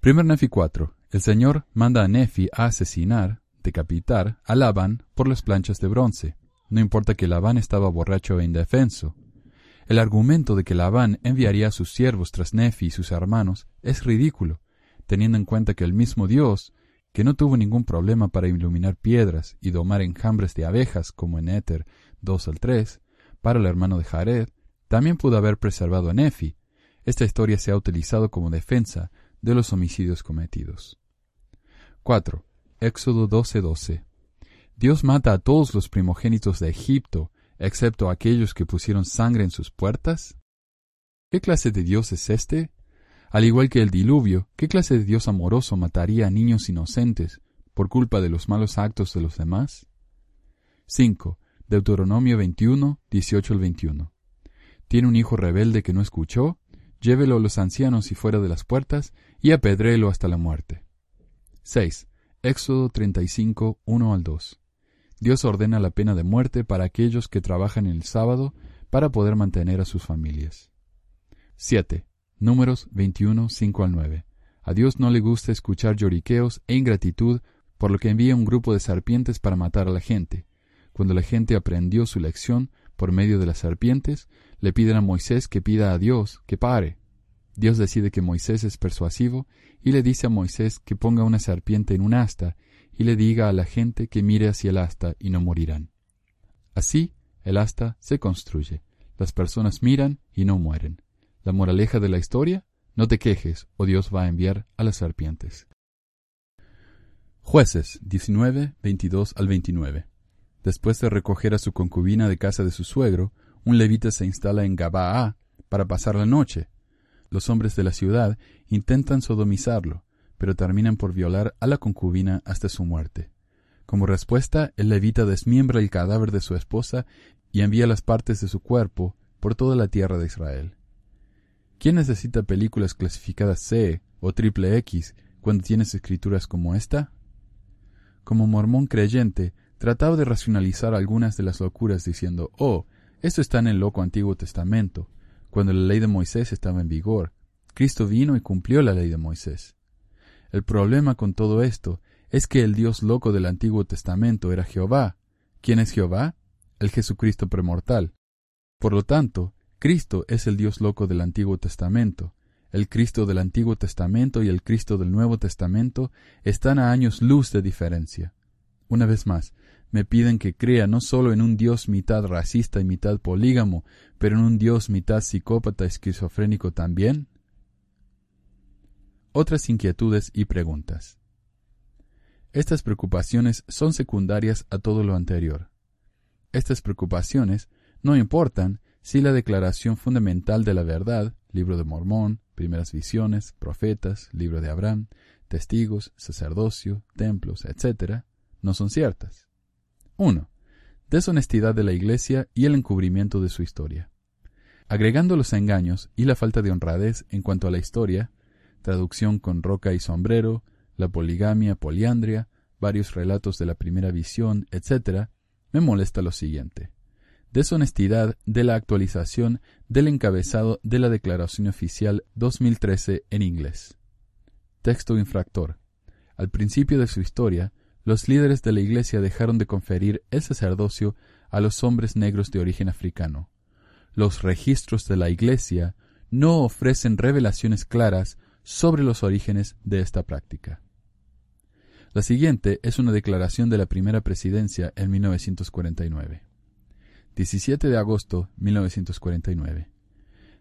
Primer Nefi 4. El Señor manda a Nefi a asesinar, decapitar a Labán por las planchas de bronce, no importa que Labán estaba borracho e indefenso. El argumento de que Labán enviaría a sus siervos tras Nefi y sus hermanos es ridículo, teniendo en cuenta que el mismo Dios, que no tuvo ningún problema para iluminar piedras y domar enjambres de abejas como en Éter 2 al 3, para el hermano de Jared, también pudo haber preservado a Nefi. Esta historia se ha utilizado como defensa de los homicidios cometidos. 4. Éxodo 12:12 Dios mata a todos los primogénitos de Egipto, excepto aquellos que pusieron sangre en sus puertas? ¿Qué clase de Dios es este? Al igual que el diluvio, ¿qué clase de Dios amoroso mataría a niños inocentes por culpa de los malos actos de los demás? 5. Deuteronomio 21, 18 al 21. Tiene un hijo rebelde que no escuchó, llévelo a los ancianos y fuera de las puertas, y apedréelo hasta la muerte. 6. Éxodo 35, 1 al 2. Dios ordena la pena de muerte para aquellos que trabajan el sábado para poder mantener a sus familias. 7. Números 21, 5 al 9. A Dios no le gusta escuchar lloriqueos e ingratitud, por lo que envía un grupo de serpientes para matar a la gente. Cuando la gente aprendió su lección por medio de las serpientes, le piden a Moisés que pida a Dios que pare. Dios decide que Moisés es persuasivo y le dice a Moisés que ponga una serpiente en un asta y le diga a la gente que mire hacia el asta y no morirán. Así, el asta se construye. Las personas miran y no mueren. La moraleja de la historia, no te quejes o Dios va a enviar a las serpientes. Jueces 19, 22 al 29. Después de recoger a su concubina de casa de su suegro, un levita se instala en Gabaa para pasar la noche. Los hombres de la ciudad intentan sodomizarlo, pero terminan por violar a la concubina hasta su muerte. Como respuesta, el levita desmiembra el cadáver de su esposa y envía las partes de su cuerpo por toda la tierra de Israel. ¿Quién necesita películas clasificadas C o triple X cuando tienes escrituras como esta? Como mormón creyente, trataba de racionalizar algunas de las locuras diciendo, oh, esto está en el loco Antiguo Testamento, cuando la ley de Moisés estaba en vigor. Cristo vino y cumplió la ley de Moisés. El problema con todo esto es que el Dios loco del Antiguo Testamento era Jehová. ¿Quién es Jehová? El Jesucristo premortal. Por lo tanto, Cristo es el Dios loco del Antiguo Testamento. El Cristo del Antiguo Testamento y el Cristo del Nuevo Testamento están a años luz de diferencia. Una vez más, me piden que crea no solo en un Dios mitad racista y mitad polígamo, pero en un Dios mitad psicópata esquizofrénico también. Otras inquietudes y preguntas. Estas preocupaciones son secundarias a todo lo anterior. Estas preocupaciones no importan si la declaración fundamental de la verdad, libro de Mormón, primeras visiones, profetas, libro de Abraham, testigos, sacerdocio, templos, etc., no son ciertas. 1. Deshonestidad de la Iglesia y el encubrimiento de su historia. Agregando los engaños y la falta de honradez en cuanto a la historia, traducción con roca y sombrero, la poligamia, poliandria, varios relatos de la primera visión, etc., me molesta lo siguiente. Deshonestidad de la actualización del encabezado de la Declaración Oficial 2013 en inglés. Texto infractor. Al principio de su historia, los líderes de la Iglesia dejaron de conferir el sacerdocio a los hombres negros de origen africano. Los registros de la Iglesia no ofrecen revelaciones claras sobre los orígenes de esta práctica. La siguiente es una declaración de la primera presidencia en 1949. 17 de agosto 1949.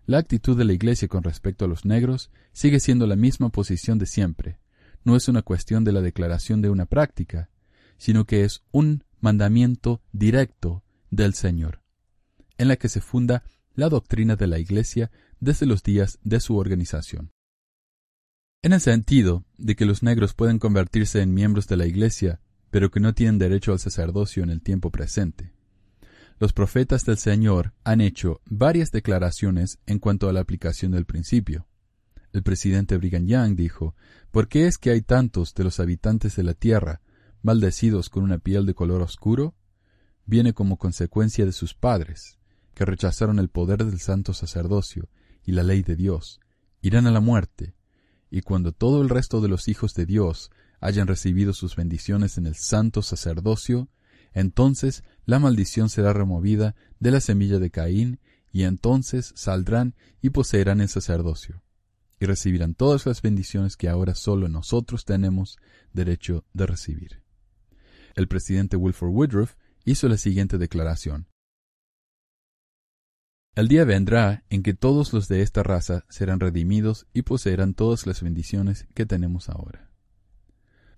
La actitud de la Iglesia con respecto a los negros sigue siendo la misma posición de siempre, no es una cuestión de la declaración de una práctica, sino que es un mandamiento directo del Señor, en la que se funda la doctrina de la Iglesia desde los días de su organización. En el sentido de que los negros pueden convertirse en miembros de la Iglesia, pero que no tienen derecho al sacerdocio en el tiempo presente. Los profetas del Señor han hecho varias declaraciones en cuanto a la aplicación del principio. El presidente Brigham Young dijo, ¿Por qué es que hay tantos de los habitantes de la tierra maldecidos con una piel de color oscuro? Viene como consecuencia de sus padres, que rechazaron el poder del santo sacerdocio y la ley de Dios, irán a la muerte, y cuando todo el resto de los hijos de Dios hayan recibido sus bendiciones en el santo sacerdocio, entonces la maldición será removida de la semilla de Caín, y entonces saldrán y poseerán el sacerdocio, y recibirán todas las bendiciones que ahora solo nosotros tenemos derecho de recibir. El presidente Wilford Woodruff hizo la siguiente declaración. El día vendrá en que todos los de esta raza serán redimidos y poseerán todas las bendiciones que tenemos ahora.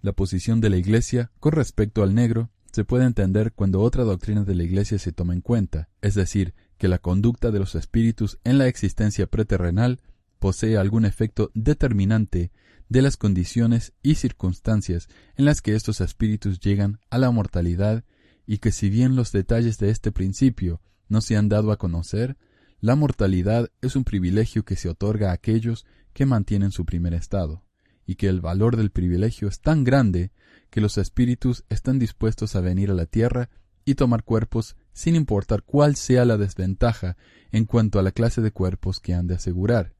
La posición de la Iglesia con respecto al negro se puede entender cuando otra doctrina de la Iglesia se toma en cuenta, es decir, que la conducta de los espíritus en la existencia preterrenal posee algún efecto determinante de las condiciones y circunstancias en las que estos espíritus llegan a la mortalidad y que si bien los detalles de este principio no se han dado a conocer, la mortalidad es un privilegio que se otorga a aquellos que mantienen su primer estado, y que el valor del privilegio es tan grande que los espíritus están dispuestos a venir a la tierra y tomar cuerpos sin importar cuál sea la desventaja en cuanto a la clase de cuerpos que han de asegurar.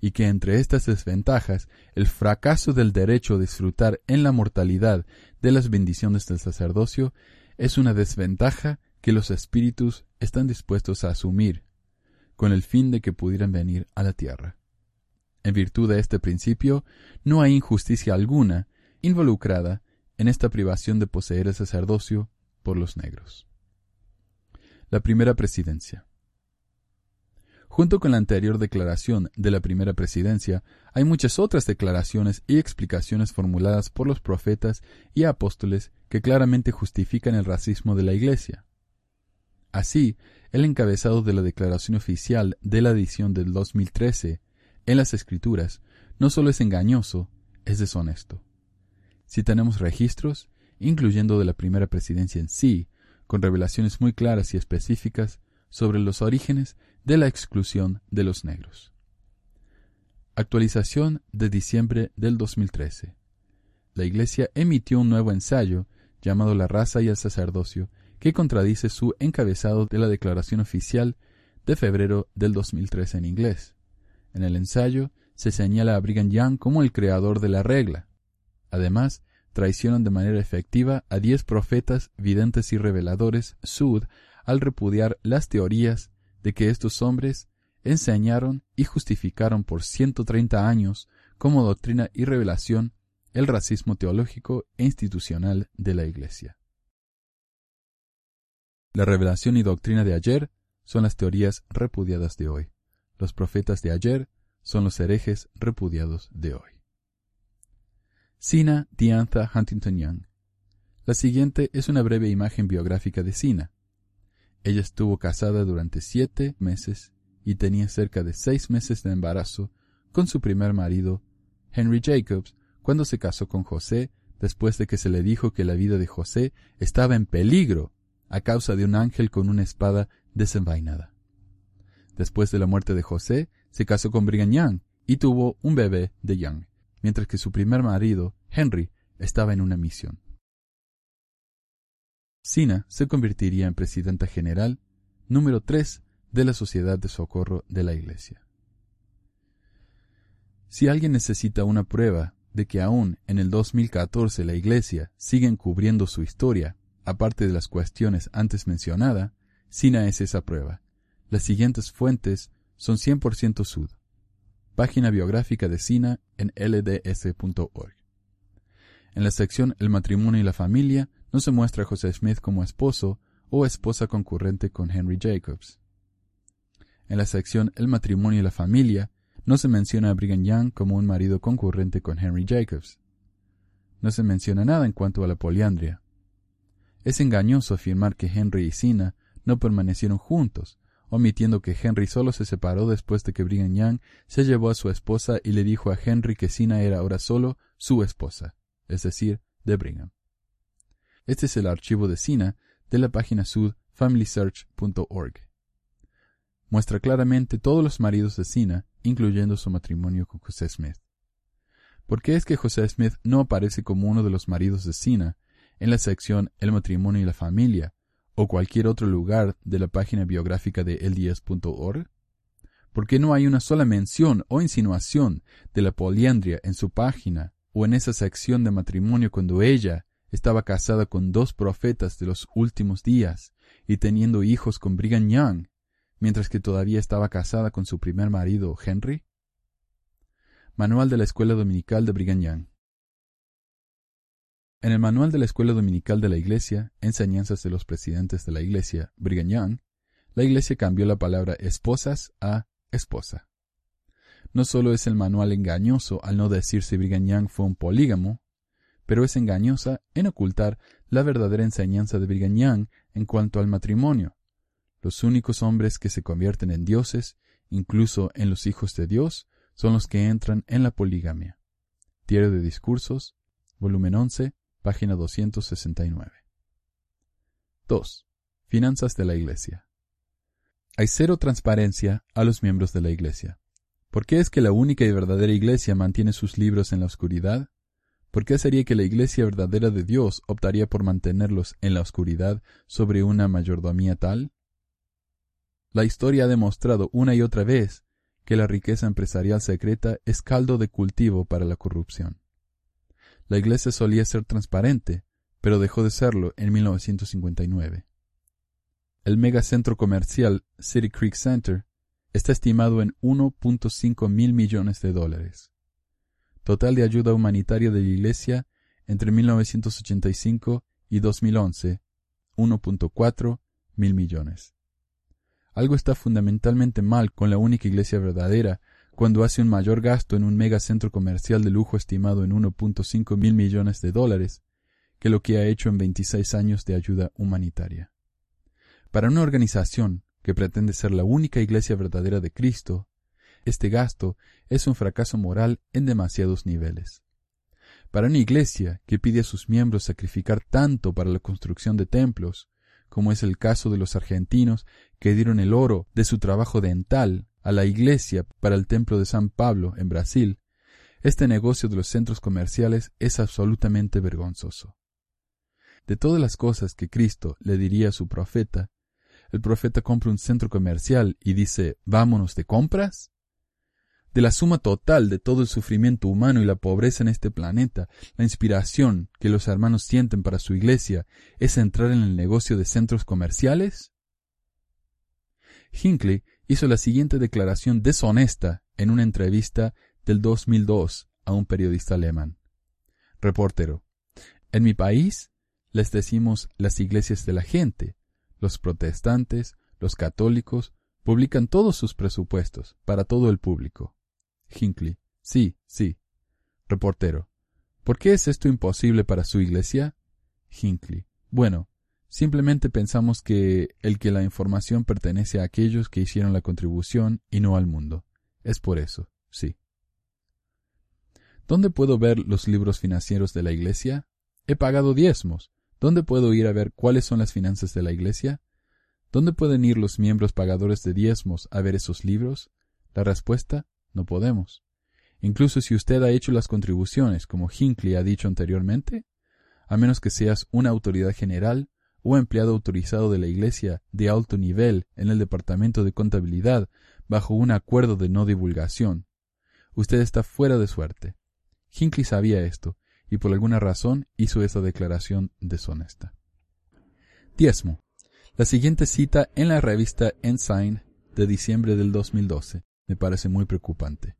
Y que entre estas desventajas, el fracaso del derecho a disfrutar en la mortalidad de las bendiciones del sacerdocio es una desventaja que los espíritus están dispuestos a asumir, con el fin de que pudieran venir a la tierra. En virtud de este principio, no hay injusticia alguna involucrada en esta privación de poseer el sacerdocio por los negros. La primera presidencia. Junto con la anterior declaración de la primera presidencia, hay muchas otras declaraciones y explicaciones formuladas por los profetas y apóstoles que claramente justifican el racismo de la Iglesia. Así, el encabezado de la declaración oficial de la edición del 2013 en las Escrituras no solo es engañoso, es deshonesto. Si tenemos registros, incluyendo de la primera presidencia en sí, con revelaciones muy claras y específicas sobre los orígenes de la exclusión de los negros. Actualización de diciembre del 2013. La Iglesia emitió un nuevo ensayo llamado La raza y el sacerdocio, que contradice su encabezado de la declaración oficial de febrero del 2013 en inglés. En el ensayo se señala a Brigham Young como el creador de la regla. Además, traicionan de manera efectiva a diez profetas, videntes y reveladores sud al repudiar las teorías de que estos hombres enseñaron y justificaron por 130 años como doctrina y revelación el racismo teológico e institucional de la Iglesia. La revelación y doctrina de ayer son las teorías repudiadas de hoy. Los profetas de ayer son los herejes repudiados de hoy. Sina Diantha Huntington Young. La siguiente es una breve imagen biográfica de Sina. Ella estuvo casada durante siete meses y tenía cerca de seis meses de embarazo con su primer marido, Henry Jacobs, cuando se casó con José después de que se le dijo que la vida de José estaba en peligro a causa de un ángel con una espada desenvainada. Después de la muerte de José, se casó con Brigham Young y tuvo un bebé de Young mientras que su primer marido, Henry, estaba en una misión. Sina se convertiría en presidenta general número 3 de la Sociedad de Socorro de la Iglesia. Si alguien necesita una prueba de que aún en el 2014 la Iglesia sigue encubriendo su historia, aparte de las cuestiones antes mencionadas, Sina es esa prueba. Las siguientes fuentes son 100% sud. Página biográfica de Sina en lds.org. En la sección El matrimonio y la familia no se muestra a José Smith como esposo o esposa concurrente con Henry Jacobs. En la sección El matrimonio y la familia no se menciona a Brigham Young como un marido concurrente con Henry Jacobs. No se menciona nada en cuanto a la poliandria. Es engañoso afirmar que Henry y Sina no permanecieron juntos, omitiendo que Henry solo se separó después de que Brigham Young se llevó a su esposa y le dijo a Henry que Sina era ahora solo su esposa, es decir, de Brigham. Este es el archivo de Sina de la página sud familysearch.org. Muestra claramente todos los maridos de Sina, incluyendo su matrimonio con José Smith. ¿Por qué es que José Smith no aparece como uno de los maridos de Sina en la sección El matrimonio y la familia, o cualquier otro lugar de la página biográfica de LDS.org? ¿Por qué no hay una sola mención o insinuación de la poliandria en su página o en esa sección de matrimonio cuando ella estaba casada con dos profetas de los últimos días y teniendo hijos con Brigham Young, mientras que todavía estaba casada con su primer marido, Henry? Manual de la Escuela Dominical de Brigham Young. En el Manual de la Escuela Dominical de la Iglesia, Enseñanzas de los Presidentes de la Iglesia, Brigham Young, la Iglesia cambió la palabra esposas a esposa. No solo es el manual engañoso al no decir si Brigham Young fue un polígamo, pero es engañosa en ocultar la verdadera enseñanza de Brigham Young en cuanto al matrimonio. Los únicos hombres que se convierten en dioses, incluso en los hijos de Dios, son los que entran en la poligamia. Diario de Discursos, volumen 11, página 269. 2. Finanzas de la Iglesia. Hay cero transparencia a los miembros de la Iglesia. ¿Por qué es que la única y verdadera Iglesia mantiene sus libros en la oscuridad? ¿Por qué sería que la Iglesia verdadera de Dios optaría por mantenerlos en la oscuridad sobre una mayordomía tal? La historia ha demostrado una y otra vez que la riqueza empresarial secreta es caldo de cultivo para la corrupción. La Iglesia solía ser transparente, pero dejó de serlo en 1959. El megacentro comercial City Creek Center está estimado en 1.5 mil millones de dólares. Total de ayuda humanitaria de la Iglesia entre 1985 y 2011, 1.4 mil millones. Algo está fundamentalmente mal con la única iglesia verdadera cuando hace un mayor gasto en un megacentro comercial de lujo estimado en 1.5 mil millones de dólares que lo que ha hecho en 26 años de ayuda humanitaria. Para una organización que pretende ser la única iglesia verdadera de Cristo, este gasto es un fracaso moral en demasiados niveles. Para una iglesia que pide a sus miembros sacrificar tanto para la construcción de templos, como es el caso de los argentinos que dieron el oro de su trabajo dental a la iglesia para el templo de San Pablo en Brasil, este negocio de los centros comerciales es absolutamente vergonzoso. De todas las cosas que Cristo le diría a su profeta, el profeta compra un centro comercial y dice, vámonos de compras? De la suma total de todo el sufrimiento humano y la pobreza en este planeta, la inspiración que los hermanos sienten para su iglesia es entrar en el negocio de centros comerciales? Hinckley hizo la siguiente declaración deshonesta en una entrevista del 2002 a un periodista alemán. Reportero. En mi país les decimos las iglesias de la gente, los protestantes, los católicos, publican todos sus presupuestos para todo el público. Hinckley. Sí, sí. Reportero. ¿Por qué es esto imposible para su iglesia? Hinckley. Bueno, simplemente pensamos que el que la información pertenece a aquellos que hicieron la contribución y no al mundo. Es por eso, sí. ¿Dónde puedo ver los libros financieros de la iglesia? He pagado diezmos. ¿Dónde puedo ir a ver cuáles son las finanzas de la Iglesia? ¿Dónde pueden ir los miembros pagadores de diezmos a ver esos libros? La respuesta, no podemos. Incluso si usted ha hecho las contribuciones, como Hinckley ha dicho anteriormente, a menos que seas una autoridad general o empleado autorizado de la Iglesia de alto nivel en el Departamento de Contabilidad bajo un acuerdo de no divulgación. Usted está fuera de suerte. Hinckley sabía esto, y por alguna razón hizo esa declaración deshonesta. Diezmo. La siguiente cita en la revista Ensign de diciembre del 2012 me parece muy preocupante.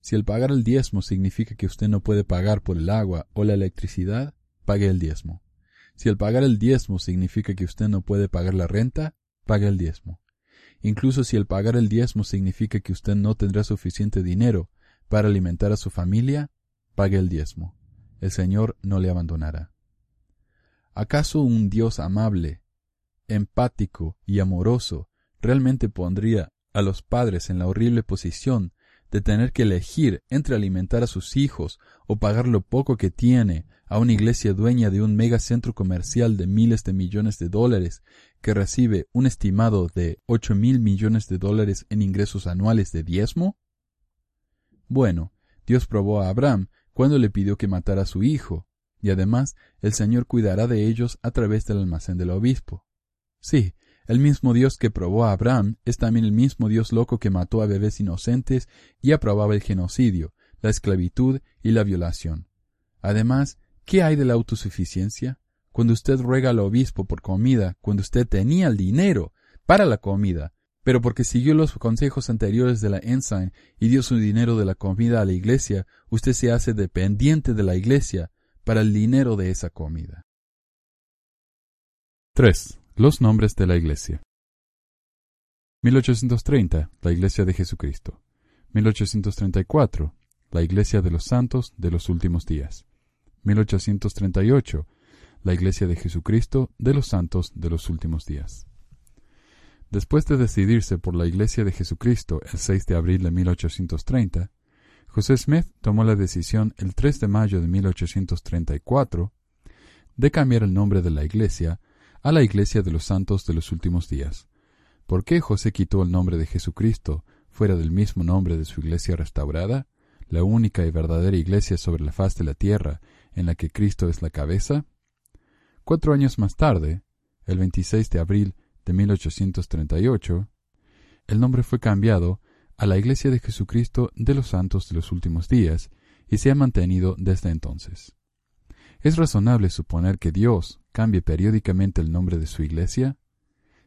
Si el pagar el diezmo significa que usted no puede pagar por el agua o la electricidad, pague el diezmo. Si el pagar el diezmo significa que usted no puede pagar la renta, pague el diezmo. Incluso si el pagar el diezmo significa que usted no tendrá suficiente dinero para alimentar a su familia, pague el diezmo. El Señor no le abandonará. ¿Acaso un Dios amable, empático y amoroso realmente pondría a los padres en la horrible posición de tener que elegir entre alimentar a sus hijos o pagar lo poco que tiene a una iglesia dueña de un megacentro comercial de miles de millones de dólares que recibe un estimado de ocho mil millones de dólares en ingresos anuales de diezmo? Bueno, Dios probó a Abraham cuando le pidió que matara a su hijo, y además el Señor cuidará de ellos a través del almacén del obispo. Sí, El mismo Dios que probó a Abraham es también el mismo Dios loco que mató a bebés inocentes y aprobaba el genocidio, la esclavitud y la violación. Además, ¿qué hay de la autosuficiencia? Cuando usted ruega al obispo por comida, cuando usted tenía el dinero para la comida, pero porque siguió los consejos anteriores de la Ensign y dio su dinero de la comida a la iglesia, usted se hace dependiente de la iglesia para el dinero de esa comida. 3. Los nombres de la Iglesia. 1830. La Iglesia de Jesucristo. 1834. La Iglesia de los Santos de los Últimos Días. 1838. La Iglesia de Jesucristo de los Santos de los Últimos Días. Después de decidirse por la Iglesia de Jesucristo el 6 de abril de 1830, José Smith tomó la decisión el 3 de mayo de 1834 de cambiar el nombre de la Iglesia a la Iglesia de los Santos de los Últimos Días. ¿Por qué José quitó el nombre de Jesucristo fuera del mismo nombre de su Iglesia restaurada, la única y verdadera Iglesia sobre la faz de la tierra en la que Cristo es la cabeza? Cuatro años más tarde, el 26 de abril de 1838, el nombre fue cambiado a la Iglesia de Jesucristo de los Santos de los Últimos Días y se ha mantenido desde entonces. ¿Es razonable suponer que Dios cambie periódicamente el nombre de su Iglesia?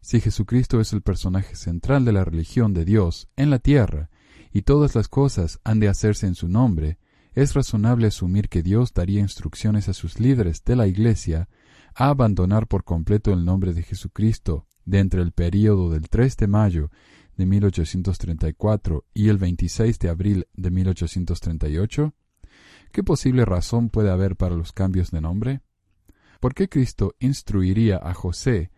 Si Jesucristo es el personaje central de la religión de Dios en la tierra, y todas las cosas han de hacerse en su nombre, es razonable asumir que Dios daría instrucciones a sus líderes de la Iglesia a abandonar por completo el nombre de Jesucristo de entre el período del 3 de mayo de 1834 y el 26 de abril de 1838? ¿Qué posible razón puede haber para los cambios de nombre? ¿Por qué Cristo instruiría a José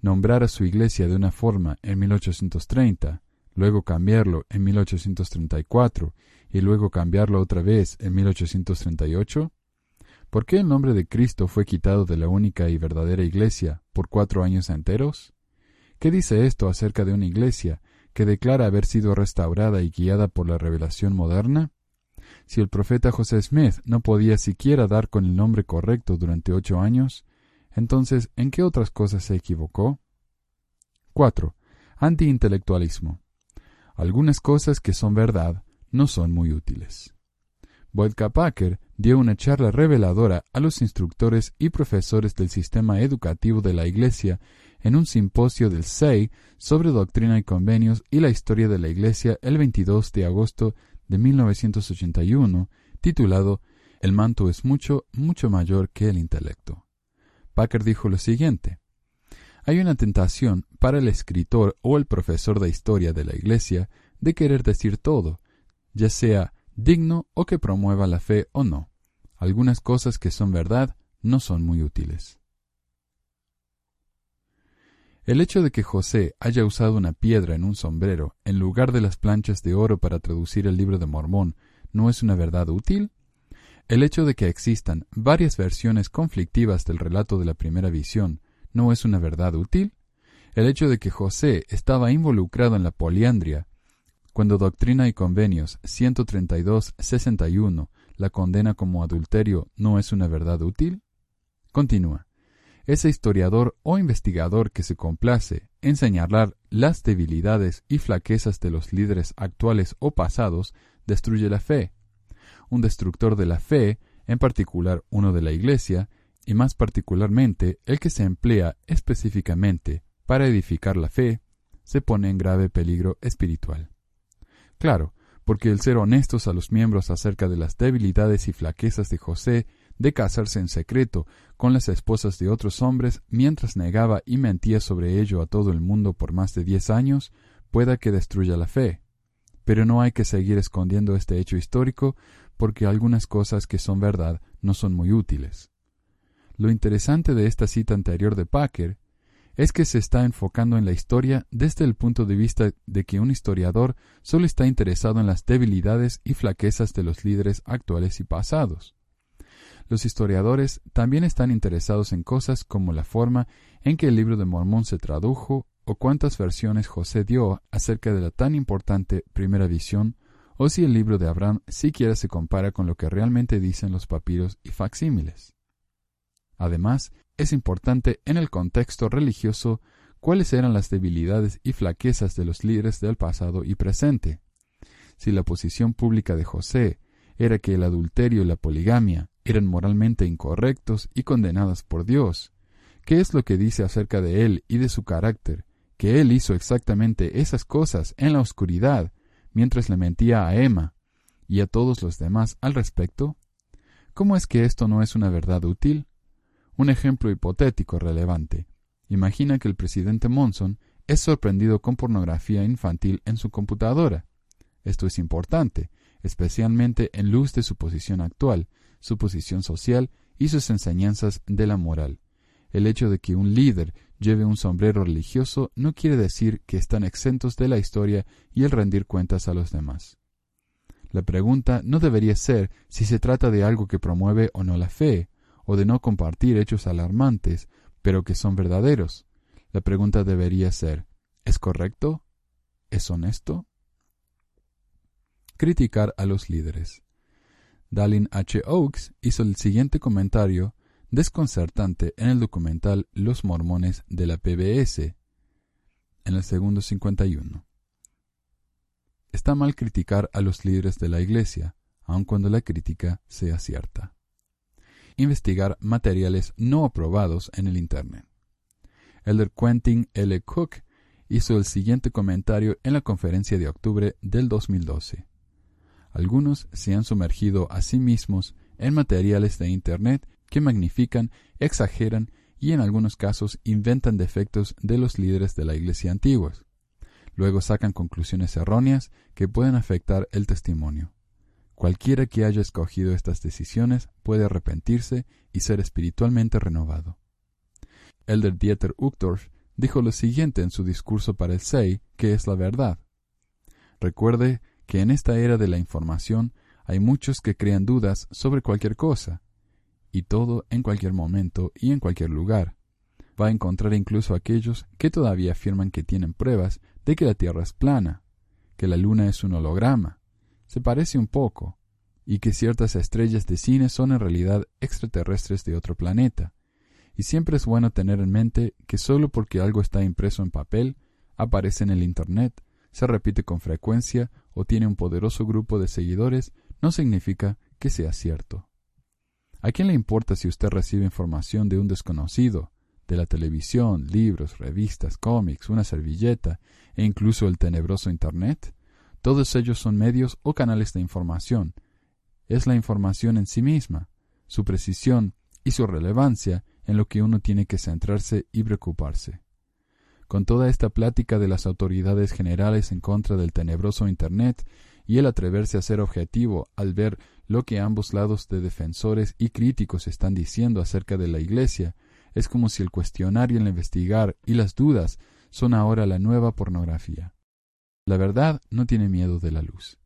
nombrar a su iglesia de una forma en 1830, luego cambiarlo en 1834 y luego cambiarlo otra vez en 1838? ¿Por qué el nombre de Cristo fue quitado de la única y verdadera iglesia por cuatro años enteros? ¿Qué dice esto acerca de una iglesia que declara haber sido restaurada y guiada por la revelación moderna? Si el profeta José Smith no podía siquiera dar con el nombre correcto durante ocho años, entonces, ¿en qué otras cosas se equivocó? 4. Antiintelectualismo. Algunas cosas que son verdad no son muy útiles. Boydka Packer dio una charla reveladora a los instructores y profesores del sistema educativo de la Iglesia en un simposio del SEI sobre doctrina y convenios y la historia de la Iglesia el 22 de agosto de 1981, titulado El manto es mucho, mucho mayor que el intelecto. Packer dijo lo siguiente. Hay una tentación para el escritor o el profesor de historia de la Iglesia de querer decir todo, ya sea digno o que promueva la fe o no. Algunas cosas que son verdad no son muy útiles. El hecho de que José haya usado una piedra en un sombrero en lugar de las planchas de oro para traducir el libro de Mormón no es una verdad útil? El hecho de que existan varias versiones conflictivas del relato de la primera visión no es una verdad útil? El hecho de que José estaba involucrado en la poliandria cuando Doctrina y Convenios 132-61 la condena como adulterio no es una verdad útil? Continúa ese historiador o investigador que se complace en señalar las debilidades y flaquezas de los líderes actuales o pasados destruye la fe. Un destructor de la fe, en particular uno de la Iglesia, y más particularmente el que se emplea específicamente para edificar la fe, se pone en grave peligro espiritual. Claro, porque el ser honestos a los miembros acerca de las debilidades y flaquezas de José de casarse en secreto con las esposas de otros hombres mientras negaba y mentía sobre ello a todo el mundo por más de diez años, pueda que destruya la fe. Pero no hay que seguir escondiendo este hecho histórico porque algunas cosas que son verdad no son muy útiles. Lo interesante de esta cita anterior de Packer es que se está enfocando en la historia desde el punto de vista de que un historiador solo está interesado en las debilidades y flaquezas de los líderes actuales y pasados. Los historiadores también están interesados en cosas como la forma en que el libro de Mormón se tradujo o cuántas versiones José dio acerca de la tan importante primera visión, o si el libro de Abraham siquiera se compara con lo que realmente dicen los papiros y facsímiles. Además, es importante en el contexto religioso cuáles eran las debilidades y flaquezas de los líderes del pasado y presente. Si la posición pública de José era que el adulterio y la poligamia eran moralmente incorrectos y condenadas por Dios, ¿qué es lo que dice acerca de él y de su carácter? Que él hizo exactamente esas cosas en la oscuridad mientras le mentía a Emma y a todos los demás al respecto? ¿Cómo es que esto no es una verdad útil? Un ejemplo hipotético relevante. Imagina que el presidente Monson es sorprendido con pornografía infantil en su computadora. Esto es importante, especialmente en luz de su posición actual, su posición social y sus enseñanzas de la moral. El hecho de que un líder lleve un sombrero religioso no quiere decir que están exentos de la historia y el rendir cuentas a los demás. La pregunta no debería ser si se trata de algo que promueve o no la fe, o de no compartir hechos alarmantes, pero que son verdaderos. La pregunta debería ser, ¿es correcto? ¿Es honesto? Criticar a los líderes. Dallin H. Oaks hizo el siguiente comentario desconcertante en el documental Los Mormones de la PBS, en el segundo 51. Está mal criticar a los líderes de la Iglesia, aun cuando la crítica sea cierta investigar materiales no aprobados en el Internet. Elder Quentin L. Cook hizo el siguiente comentario en la conferencia de octubre del 2012. Algunos se han sumergido a sí mismos en materiales de Internet que magnifican, exageran y en algunos casos inventan defectos de los líderes de la Iglesia antiguos. Luego sacan conclusiones erróneas que pueden afectar el testimonio. Cualquiera que haya escogido estas decisiones puede arrepentirse y ser espiritualmente renovado. Elder Dieter Uchtdorf dijo lo siguiente en su discurso para el SEI, que es la verdad. Recuerde que en esta era de la información hay muchos que crean dudas sobre cualquier cosa, y todo en cualquier momento y en cualquier lugar. Va a encontrar incluso aquellos que todavía afirman que tienen pruebas de que la Tierra es plana, que la Luna es un holograma, se parece un poco, y que ciertas estrellas de cine son en realidad extraterrestres de otro planeta. Y siempre es bueno tener en mente que solo porque algo está impreso en papel, aparece en el Internet, se repite con frecuencia o tiene un poderoso grupo de seguidores, no significa que sea cierto. ¿A quién le importa si usted recibe información de un desconocido, de la televisión, libros, revistas, cómics, una servilleta e incluso el tenebroso Internet? Todos ellos son medios o canales de información. Es la información en sí misma, su precisión y su relevancia en lo que uno tiene que centrarse y preocuparse. Con toda esta plática de las autoridades generales en contra del tenebroso Internet y el atreverse a ser objetivo al ver lo que ambos lados de defensores y críticos están diciendo acerca de la Iglesia, es como si el cuestionar y el investigar y las dudas son ahora la nueva pornografía. La verdad no tiene miedo de la luz.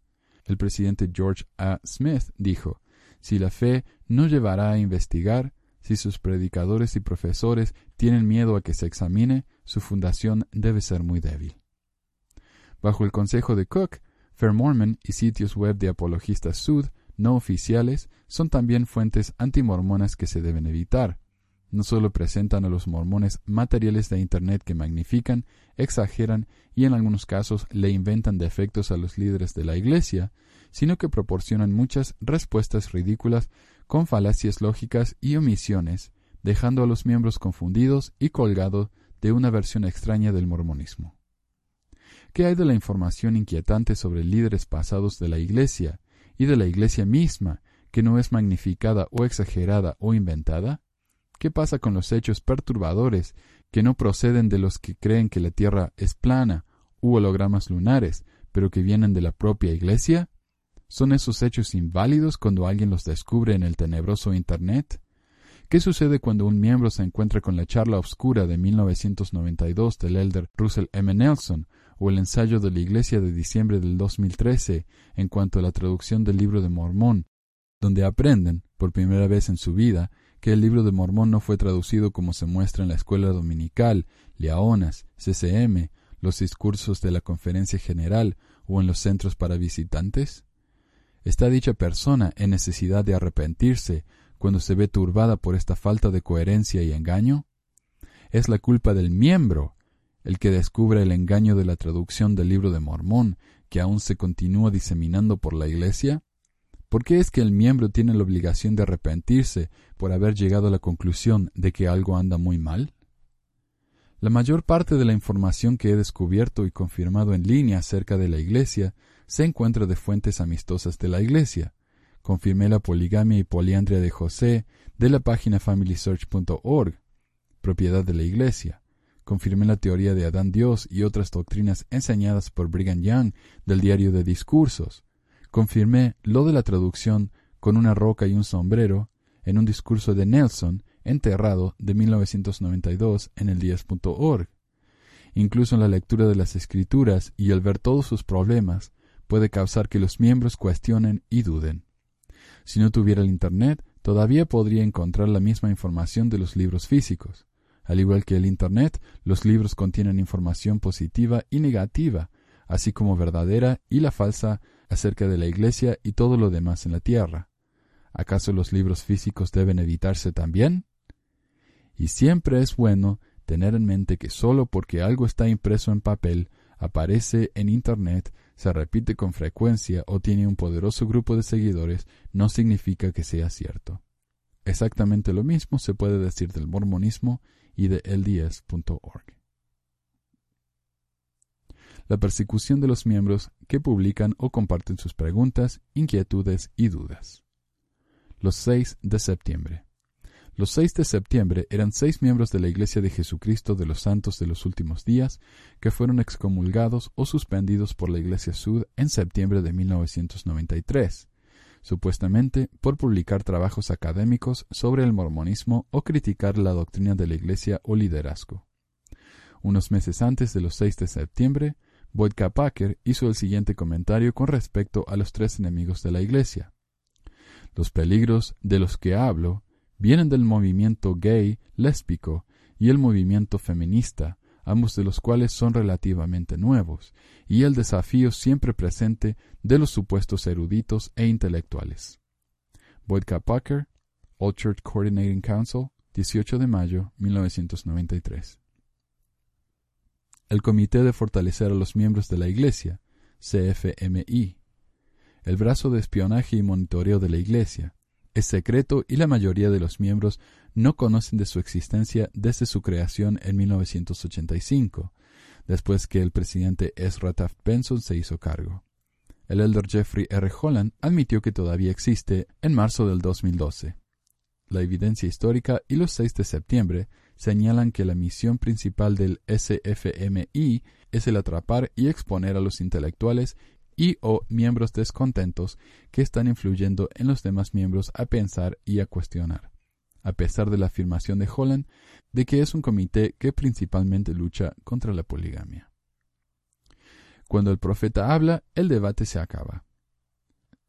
El presidente George A. Smith dijo, si la fe no llevará a investigar, si sus predicadores y profesores tienen miedo a que se examine, su fundación debe ser muy débil. Bajo el consejo de Cook, Fair Mormon y sitios web de apologistas sud no oficiales son también fuentes antimormonas que se deben evitar. No solo presentan a los mormones materiales de Internet que magnifican, exageran y en algunos casos le inventan defectos a los líderes de la Iglesia, sino que proporcionan muchas respuestas ridículas con falacias lógicas y omisiones, dejando a los miembros confundidos y colgados de una versión extraña del mormonismo. ¿Qué hay de la información inquietante sobre líderes pasados de la Iglesia y de la Iglesia misma que no es magnificada o exagerada o inventada? ¿Qué pasa con los hechos perturbadores que no proceden de los que creen que la Tierra es plana u hologramas lunares, pero que vienen de la propia Iglesia? ¿Son esos hechos inválidos cuando alguien los descubre en el tenebroso Internet? ¿Qué sucede cuando un miembro se encuentra con la charla oscura de 1992 del elder Russell M. Nelson o el ensayo de la Iglesia de diciembre del 2013 en cuanto a la traducción del libro de Mormón, donde aprenden, por primera vez en su vida, que el libro de Mormón no fue traducido como se muestra en la escuela dominical, Leonas, CCM, los discursos de la conferencia general o en los centros para visitantes? ¿Está dicha persona en necesidad de arrepentirse cuando se ve turbada por esta falta de coherencia y engaño? Es la culpa del miembro el que descubre el engaño de la traducción del libro de Mormón que aún se continúa diseminando por la Iglesia? ¿Por qué es que el miembro tiene la obligación de arrepentirse por haber llegado a la conclusión de que algo anda muy mal? La mayor parte de la información que he descubierto y confirmado en línea acerca de la Iglesia se encuentra de fuentes amistosas de la Iglesia. Confirmé la poligamia y poliandria de José de la página familysearch.org, propiedad de la Iglesia. Confirmé la teoría de Adán Dios y otras doctrinas enseñadas por Brigham Young del diario de discursos. Confirmé lo de la traducción con una roca y un sombrero en un discurso de Nelson enterrado de 1992 en el 10.org. Incluso en la lectura de las escrituras y el ver todos sus problemas puede causar que los miembros cuestionen y duden. Si no tuviera el Internet, todavía podría encontrar la misma información de los libros físicos. Al igual que el Internet, los libros contienen información positiva y negativa, así como verdadera y la falsa acerca de la Iglesia y todo lo demás en la tierra. ¿Acaso los libros físicos deben evitarse también? Y siempre es bueno tener en mente que solo porque algo está impreso en papel, aparece en Internet, se repite con frecuencia o tiene un poderoso grupo de seguidores, no significa que sea cierto. Exactamente lo mismo se puede decir del mormonismo y de LDS.org. La persecución de los miembros que publican o comparten sus preguntas, inquietudes y dudas. Los 6 de septiembre. Los 6 de septiembre eran seis miembros de la Iglesia de Jesucristo de los Santos de los Últimos Días que fueron excomulgados o suspendidos por la Iglesia Sud en septiembre de 1993, supuestamente por publicar trabajos académicos sobre el mormonismo o criticar la doctrina de la Iglesia o liderazgo. Unos meses antes de los 6 de septiembre, Boyd K. Packer hizo el siguiente comentario con respecto a los tres enemigos de la Iglesia. Los peligros de los que hablo vienen del movimiento gay lésbico y el movimiento feminista, ambos de los cuales son relativamente nuevos, y el desafío siempre presente de los supuestos eruditos e intelectuales. Boyd K. Parker, All Church Coordinating Council, 18 de mayo 1993. El Comité de Fortalecer a los Miembros de la Iglesia, CFMI. El brazo de espionaje y monitoreo de la Iglesia, es secreto y la mayoría de los miembros no conocen de su existencia desde su creación en 1985, después que el presidente Ezra Taft Benson se hizo cargo. El elder Jeffrey R. Holland admitió que todavía existe en marzo del 2012. La evidencia histórica y los 6 de septiembre señalan que la misión principal del SFMI es el atrapar y exponer a los intelectuales y o miembros descontentos que están influyendo en los demás miembros a pensar y a cuestionar, a pesar de la afirmación de Holland de que es un comité que principalmente lucha contra la poligamia. Cuando el profeta habla, el debate se acaba.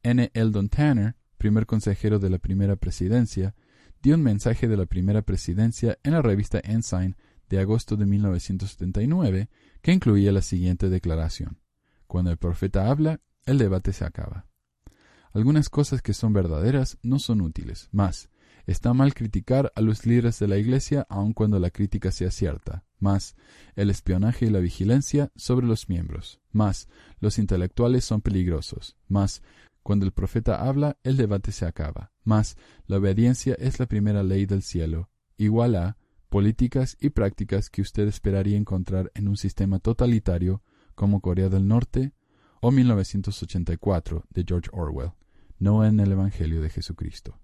N. Eldon Tanner, primer consejero de la primera presidencia, dio un mensaje de la primera presidencia en la revista Ensign de agosto de 1979 que incluía la siguiente declaración. Cuando el profeta habla, el debate se acaba. Algunas cosas que son verdaderas no son útiles. Más, está mal criticar a los líderes de la Iglesia aun cuando la crítica sea cierta. Más, el espionaje y la vigilancia sobre los miembros. Más, los intelectuales son peligrosos. Más, cuando el profeta habla, el debate se acaba. Más, la obediencia es la primera ley del cielo. Igual a políticas y prácticas que usted esperaría encontrar en un sistema totalitario como Corea del Norte o 1984 de George Orwell, no en el Evangelio de Jesucristo.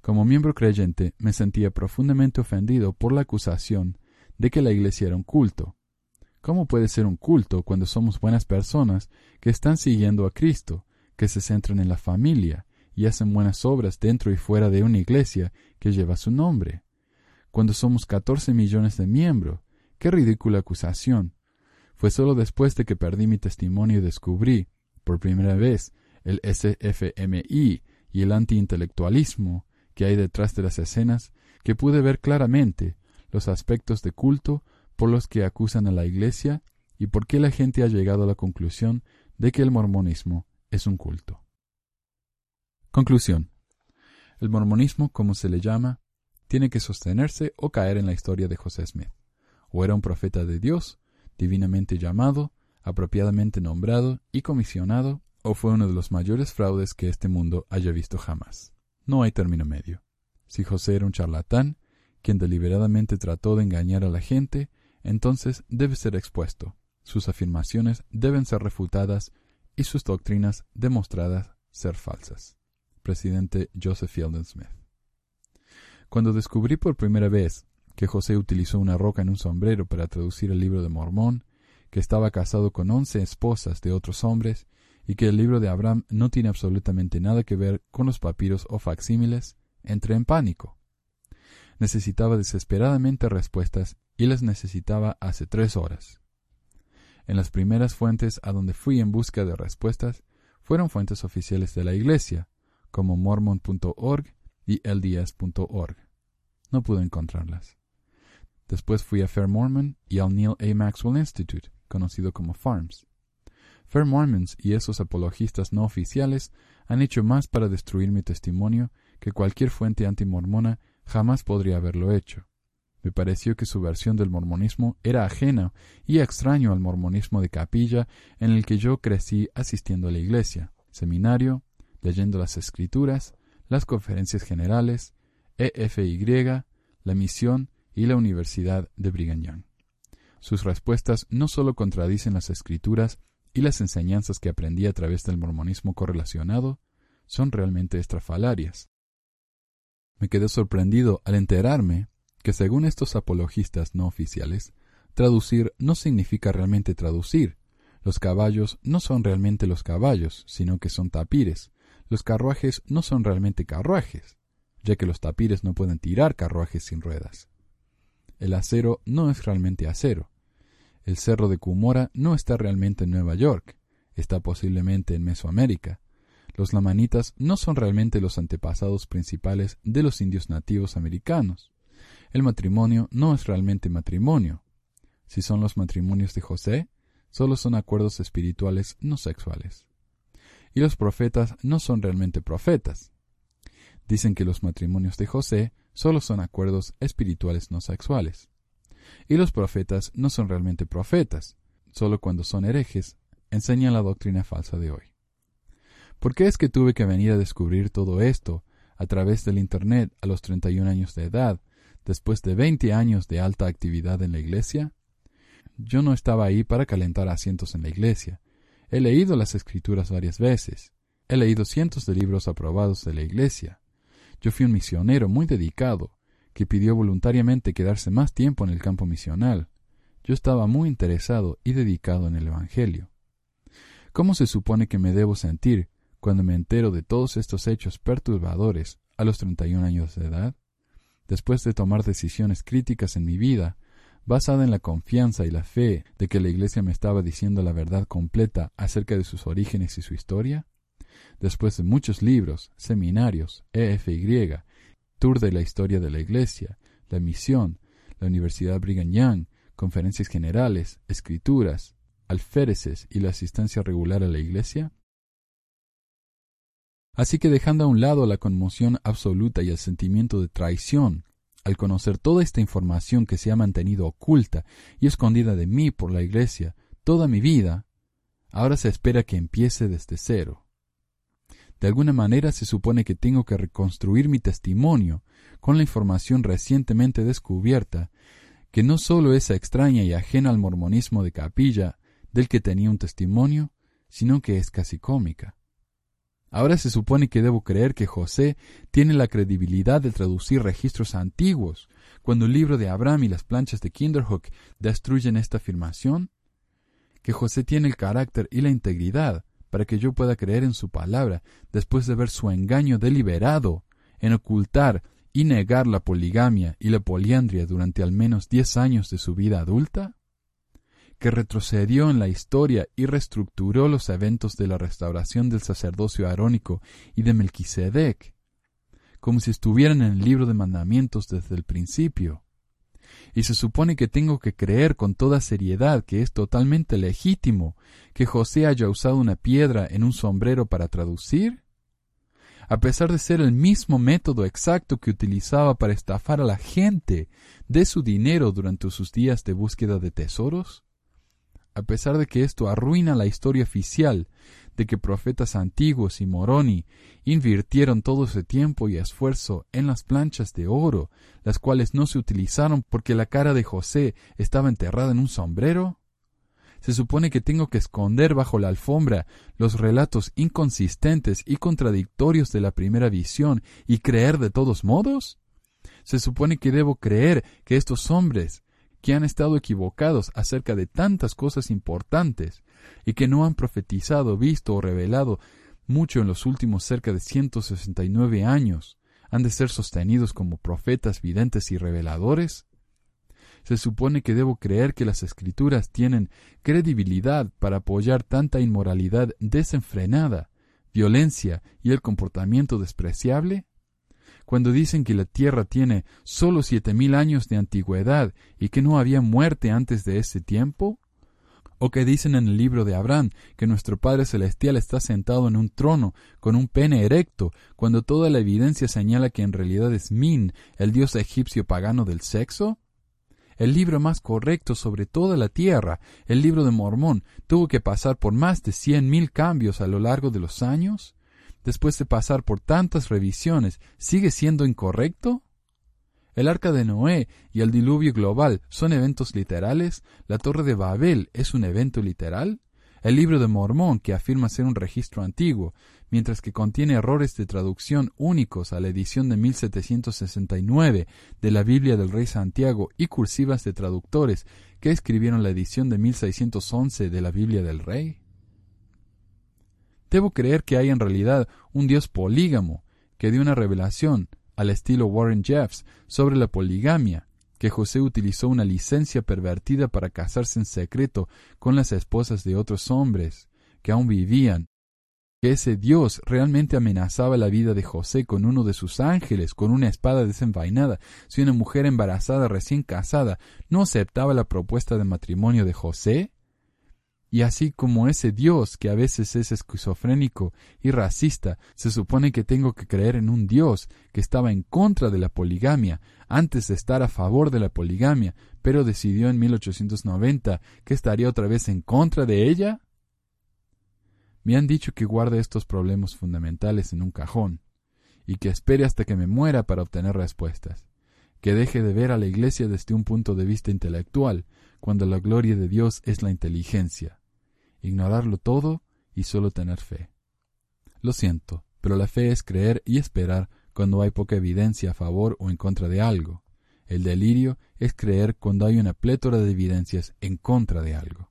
Como miembro creyente me sentía profundamente ofendido por la acusación de que la Iglesia era un culto. ¿Cómo puede ser un culto cuando somos buenas personas que están siguiendo a Cristo, que se centran en la familia y hacen buenas obras dentro y fuera de una iglesia que lleva su nombre? Cuando somos 14 millones de miembros, qué ridícula acusación. Fue solo después de que perdí mi testimonio y descubrí, por primera vez, el SFMI y el antiintelectualismo que hay detrás de las escenas, que pude ver claramente los aspectos de culto por los que acusan a la Iglesia y por qué la gente ha llegado a la conclusión de que el mormonismo es un culto. Conclusión. El mormonismo, como se le llama, tiene que sostenerse o caer en la historia de José Smith o era un profeta de Dios, divinamente llamado, apropiadamente nombrado y comisionado, o fue uno de los mayores fraudes que este mundo haya visto jamás. No hay término medio. Si José era un charlatán, quien deliberadamente trató de engañar a la gente, entonces debe ser expuesto, sus afirmaciones deben ser refutadas y sus doctrinas demostradas ser falsas. Presidente Joseph Fielding Smith. Cuando descubrí por primera vez que José utilizó una roca en un sombrero para traducir el libro de Mormón, que estaba casado con once esposas de otros hombres, y que el libro de Abraham no tiene absolutamente nada que ver con los papiros o facsímiles, entré en pánico. Necesitaba desesperadamente respuestas y las necesitaba hace tres horas. En las primeras fuentes a donde fui en busca de respuestas fueron fuentes oficiales de la Iglesia, como mormon.org y lds.org. No pude encontrarlas. Después fui a Fair Mormon y al Neil A. Maxwell Institute, conocido como FARMS. Fair Mormons y esos apologistas no oficiales han hecho más para destruir mi testimonio que cualquier fuente antimormona jamás podría haberlo hecho. Me pareció que su versión del mormonismo era ajena y extraño al mormonismo de capilla en el que yo crecí asistiendo a la iglesia, seminario, leyendo las escrituras, las conferencias generales, EFY, la misión y la Universidad de Brigham. Sus respuestas no solo contradicen las escrituras y las enseñanzas que aprendí a través del mormonismo correlacionado, son realmente estrafalarias. Me quedé sorprendido al enterarme que según estos apologistas no oficiales, traducir no significa realmente traducir. Los caballos no son realmente los caballos, sino que son tapires. Los carruajes no son realmente carruajes, ya que los tapires no pueden tirar carruajes sin ruedas. El acero no es realmente acero. El cerro de Cumora no está realmente en Nueva York, está posiblemente en Mesoamérica. Los lamanitas no son realmente los antepasados principales de los indios nativos americanos. El matrimonio no es realmente matrimonio. Si son los matrimonios de José, solo son acuerdos espirituales no sexuales. Y los profetas no son realmente profetas. Dicen que los matrimonios de José solo son acuerdos espirituales no sexuales. Y los profetas no son realmente profetas, solo cuando son herejes enseñan la doctrina falsa de hoy. ¿Por qué es que tuve que venir a descubrir todo esto a través del Internet a los 31 años de edad, después de 20 años de alta actividad en la iglesia? Yo no estaba ahí para calentar asientos en la iglesia. He leído las escrituras varias veces. He leído cientos de libros aprobados de la iglesia. Yo fui un misionero muy dedicado, que pidió voluntariamente quedarse más tiempo en el campo misional. Yo estaba muy interesado y dedicado en el Evangelio. ¿Cómo se supone que me debo sentir cuando me entero de todos estos hechos perturbadores a los 31 años de edad? Después de tomar decisiones críticas en mi vida, basada en la confianza y la fe de que la Iglesia me estaba diciendo la verdad completa acerca de sus orígenes y su historia, Después de muchos libros, seminarios, EFY, Tour de la Historia de la Iglesia, La Misión, la Universidad Brigham Young, conferencias generales, escrituras, alféreces y la asistencia regular a la Iglesia? Así que dejando a un lado la conmoción absoluta y el sentimiento de traición, al conocer toda esta información que se ha mantenido oculta y escondida de mí por la Iglesia toda mi vida, ahora se espera que empiece desde cero. De alguna manera se supone que tengo que reconstruir mi testimonio con la información recientemente descubierta, que no solo es extraña y ajena al mormonismo de capilla del que tenía un testimonio, sino que es casi cómica. Ahora se supone que debo creer que José tiene la credibilidad de traducir registros antiguos, cuando el libro de Abraham y las planchas de Kinderhook destruyen esta afirmación, que José tiene el carácter y la integridad para que yo pueda creer en su palabra después de ver su engaño deliberado en ocultar y negar la poligamia y la poliandria durante al menos diez años de su vida adulta? que retrocedió en la historia y reestructuró los eventos de la restauración del sacerdocio arónico y de Melquisedec, como si estuvieran en el libro de mandamientos desde el principio, y se supone que tengo que creer con toda seriedad que es totalmente legítimo que José haya usado una piedra en un sombrero para traducir? a pesar de ser el mismo método exacto que utilizaba para estafar a la gente de su dinero durante sus días de búsqueda de tesoros? A pesar de que esto arruina la historia oficial de que profetas antiguos y Moroni invirtieron todo ese tiempo y esfuerzo en las planchas de oro, las cuales no se utilizaron porque la cara de José estaba enterrada en un sombrero? Se supone que tengo que esconder bajo la alfombra los relatos inconsistentes y contradictorios de la primera visión y creer de todos modos? Se supone que debo creer que estos hombres, que han estado equivocados acerca de tantas cosas importantes y que no han profetizado, visto o revelado mucho en los últimos cerca de 169 años, han de ser sostenidos como profetas videntes y reveladores? Se supone que debo creer que las escrituras tienen credibilidad para apoyar tanta inmoralidad desenfrenada, violencia y el comportamiento despreciable? Cuando dicen que la tierra tiene solo siete mil años de antigüedad y que no había muerte antes de ese tiempo? ¿O que dicen en el libro de Abraham que nuestro Padre Celestial está sentado en un trono con un pene erecto, cuando toda la evidencia señala que en realidad es Min, el dios egipcio pagano del sexo? el libro más correcto sobre toda la tierra, el libro de Mormón, tuvo que pasar por más de cien mil cambios a lo largo de los años? Después de pasar por tantas revisiones, ¿sigue siendo incorrecto? El arca de Noé y el diluvio global son eventos literales, la torre de Babel es un evento literal, el libro de Mormón, que afirma ser un registro antiguo, mientras que contiene errores de traducción únicos a la edición de 1769 de la Biblia del Rey Santiago y cursivas de traductores que escribieron la edición de 1611 de la Biblia del Rey? Debo creer que hay en realidad un Dios polígamo, que dio una revelación, al estilo Warren Jeffs, sobre la poligamia, que José utilizó una licencia pervertida para casarse en secreto con las esposas de otros hombres que aún vivían, que ese Dios realmente amenazaba la vida de José con uno de sus ángeles, con una espada desenvainada, si una mujer embarazada recién casada no aceptaba la propuesta de matrimonio de José? Y así como ese Dios que a veces es esquizofrénico y racista, se supone que tengo que creer en un Dios que estaba en contra de la poligamia antes de estar a favor de la poligamia, pero decidió en 1890 que estaría otra vez en contra de ella? Me han dicho que guarde estos problemas fundamentales en un cajón y que espere hasta que me muera para obtener respuestas, que deje de ver a la Iglesia desde un punto de vista intelectual, cuando la gloria de Dios es la inteligencia ignorarlo todo y solo tener fe. Lo siento, pero la fe es creer y esperar cuando hay poca evidencia a favor o en contra de algo. El delirio es creer cuando hay una plétora de evidencias en contra de algo.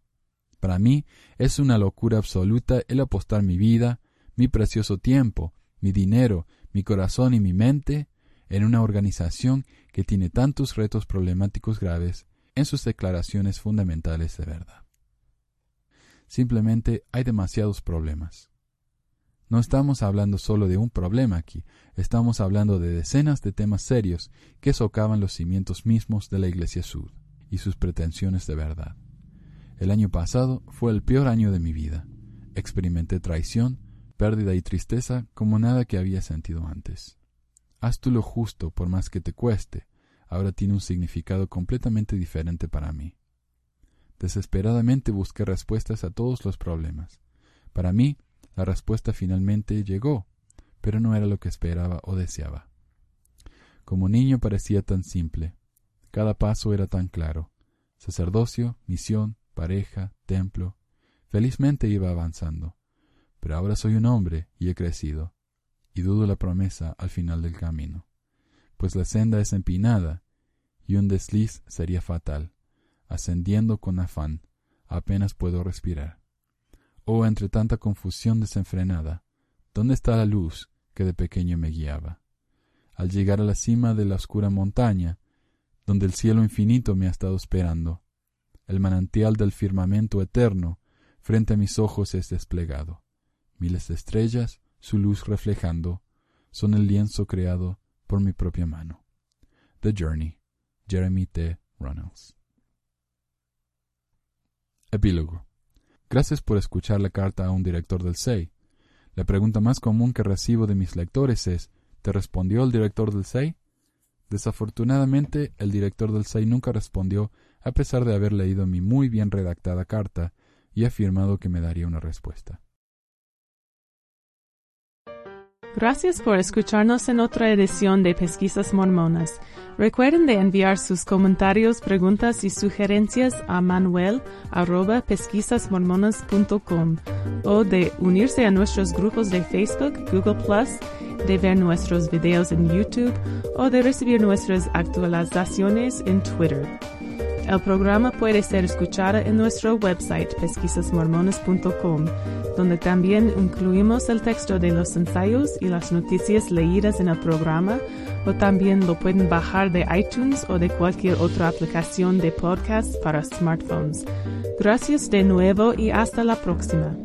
Para mí es una locura absoluta el apostar mi vida, mi precioso tiempo, mi dinero, mi corazón y mi mente en una organización que tiene tantos retos problemáticos graves en sus declaraciones fundamentales de verdad. Simplemente hay demasiados problemas. No estamos hablando solo de un problema aquí, estamos hablando de decenas de temas serios que socavan los cimientos mismos de la Iglesia Sud y sus pretensiones de verdad. El año pasado fue el peor año de mi vida. Experimenté traición, pérdida y tristeza como nada que había sentido antes. Haz tú lo justo por más que te cueste, ahora tiene un significado completamente diferente para mí. Desesperadamente busqué respuestas a todos los problemas. Para mí, la respuesta finalmente llegó, pero no era lo que esperaba o deseaba. Como niño parecía tan simple. Cada paso era tan claro. Sacerdocio, misión, pareja, templo. Felizmente iba avanzando. Pero ahora soy un hombre y he crecido. Y dudo la promesa al final del camino. Pues la senda es empinada y un desliz sería fatal ascendiendo con afán, apenas puedo respirar. Oh, entre tanta confusión desenfrenada, ¿dónde está la luz que de pequeño me guiaba? Al llegar a la cima de la oscura montaña, donde el cielo infinito me ha estado esperando, el manantial del firmamento eterno frente a mis ojos es desplegado. Miles de estrellas, su luz reflejando, son el lienzo creado por mi propia mano. The Journey, Jeremy T. Runnels. Epílogo. Gracias por escuchar la carta a un director del SEI. La pregunta más común que recibo de mis lectores es ¿Te respondió el director del SEI? Desafortunadamente, el director del SEI nunca respondió a pesar de haber leído mi muy bien redactada carta y afirmado que me daría una respuesta. Gracias por escucharnos en otra edición de Pesquisas Mormonas. Recuerden de enviar sus comentarios, preguntas y sugerencias a manuel@pesquisasmormonas.com o de unirse a nuestros grupos de Facebook, Google de ver nuestros videos en YouTube o de recibir nuestras actualizaciones en Twitter. El programa puede ser escuchado en nuestro website pesquisasmormones.com, donde también incluimos el texto de los ensayos y las noticias leídas en el programa, o también lo pueden bajar de iTunes o de cualquier otra aplicación de podcast para smartphones. Gracias de nuevo y hasta la próxima.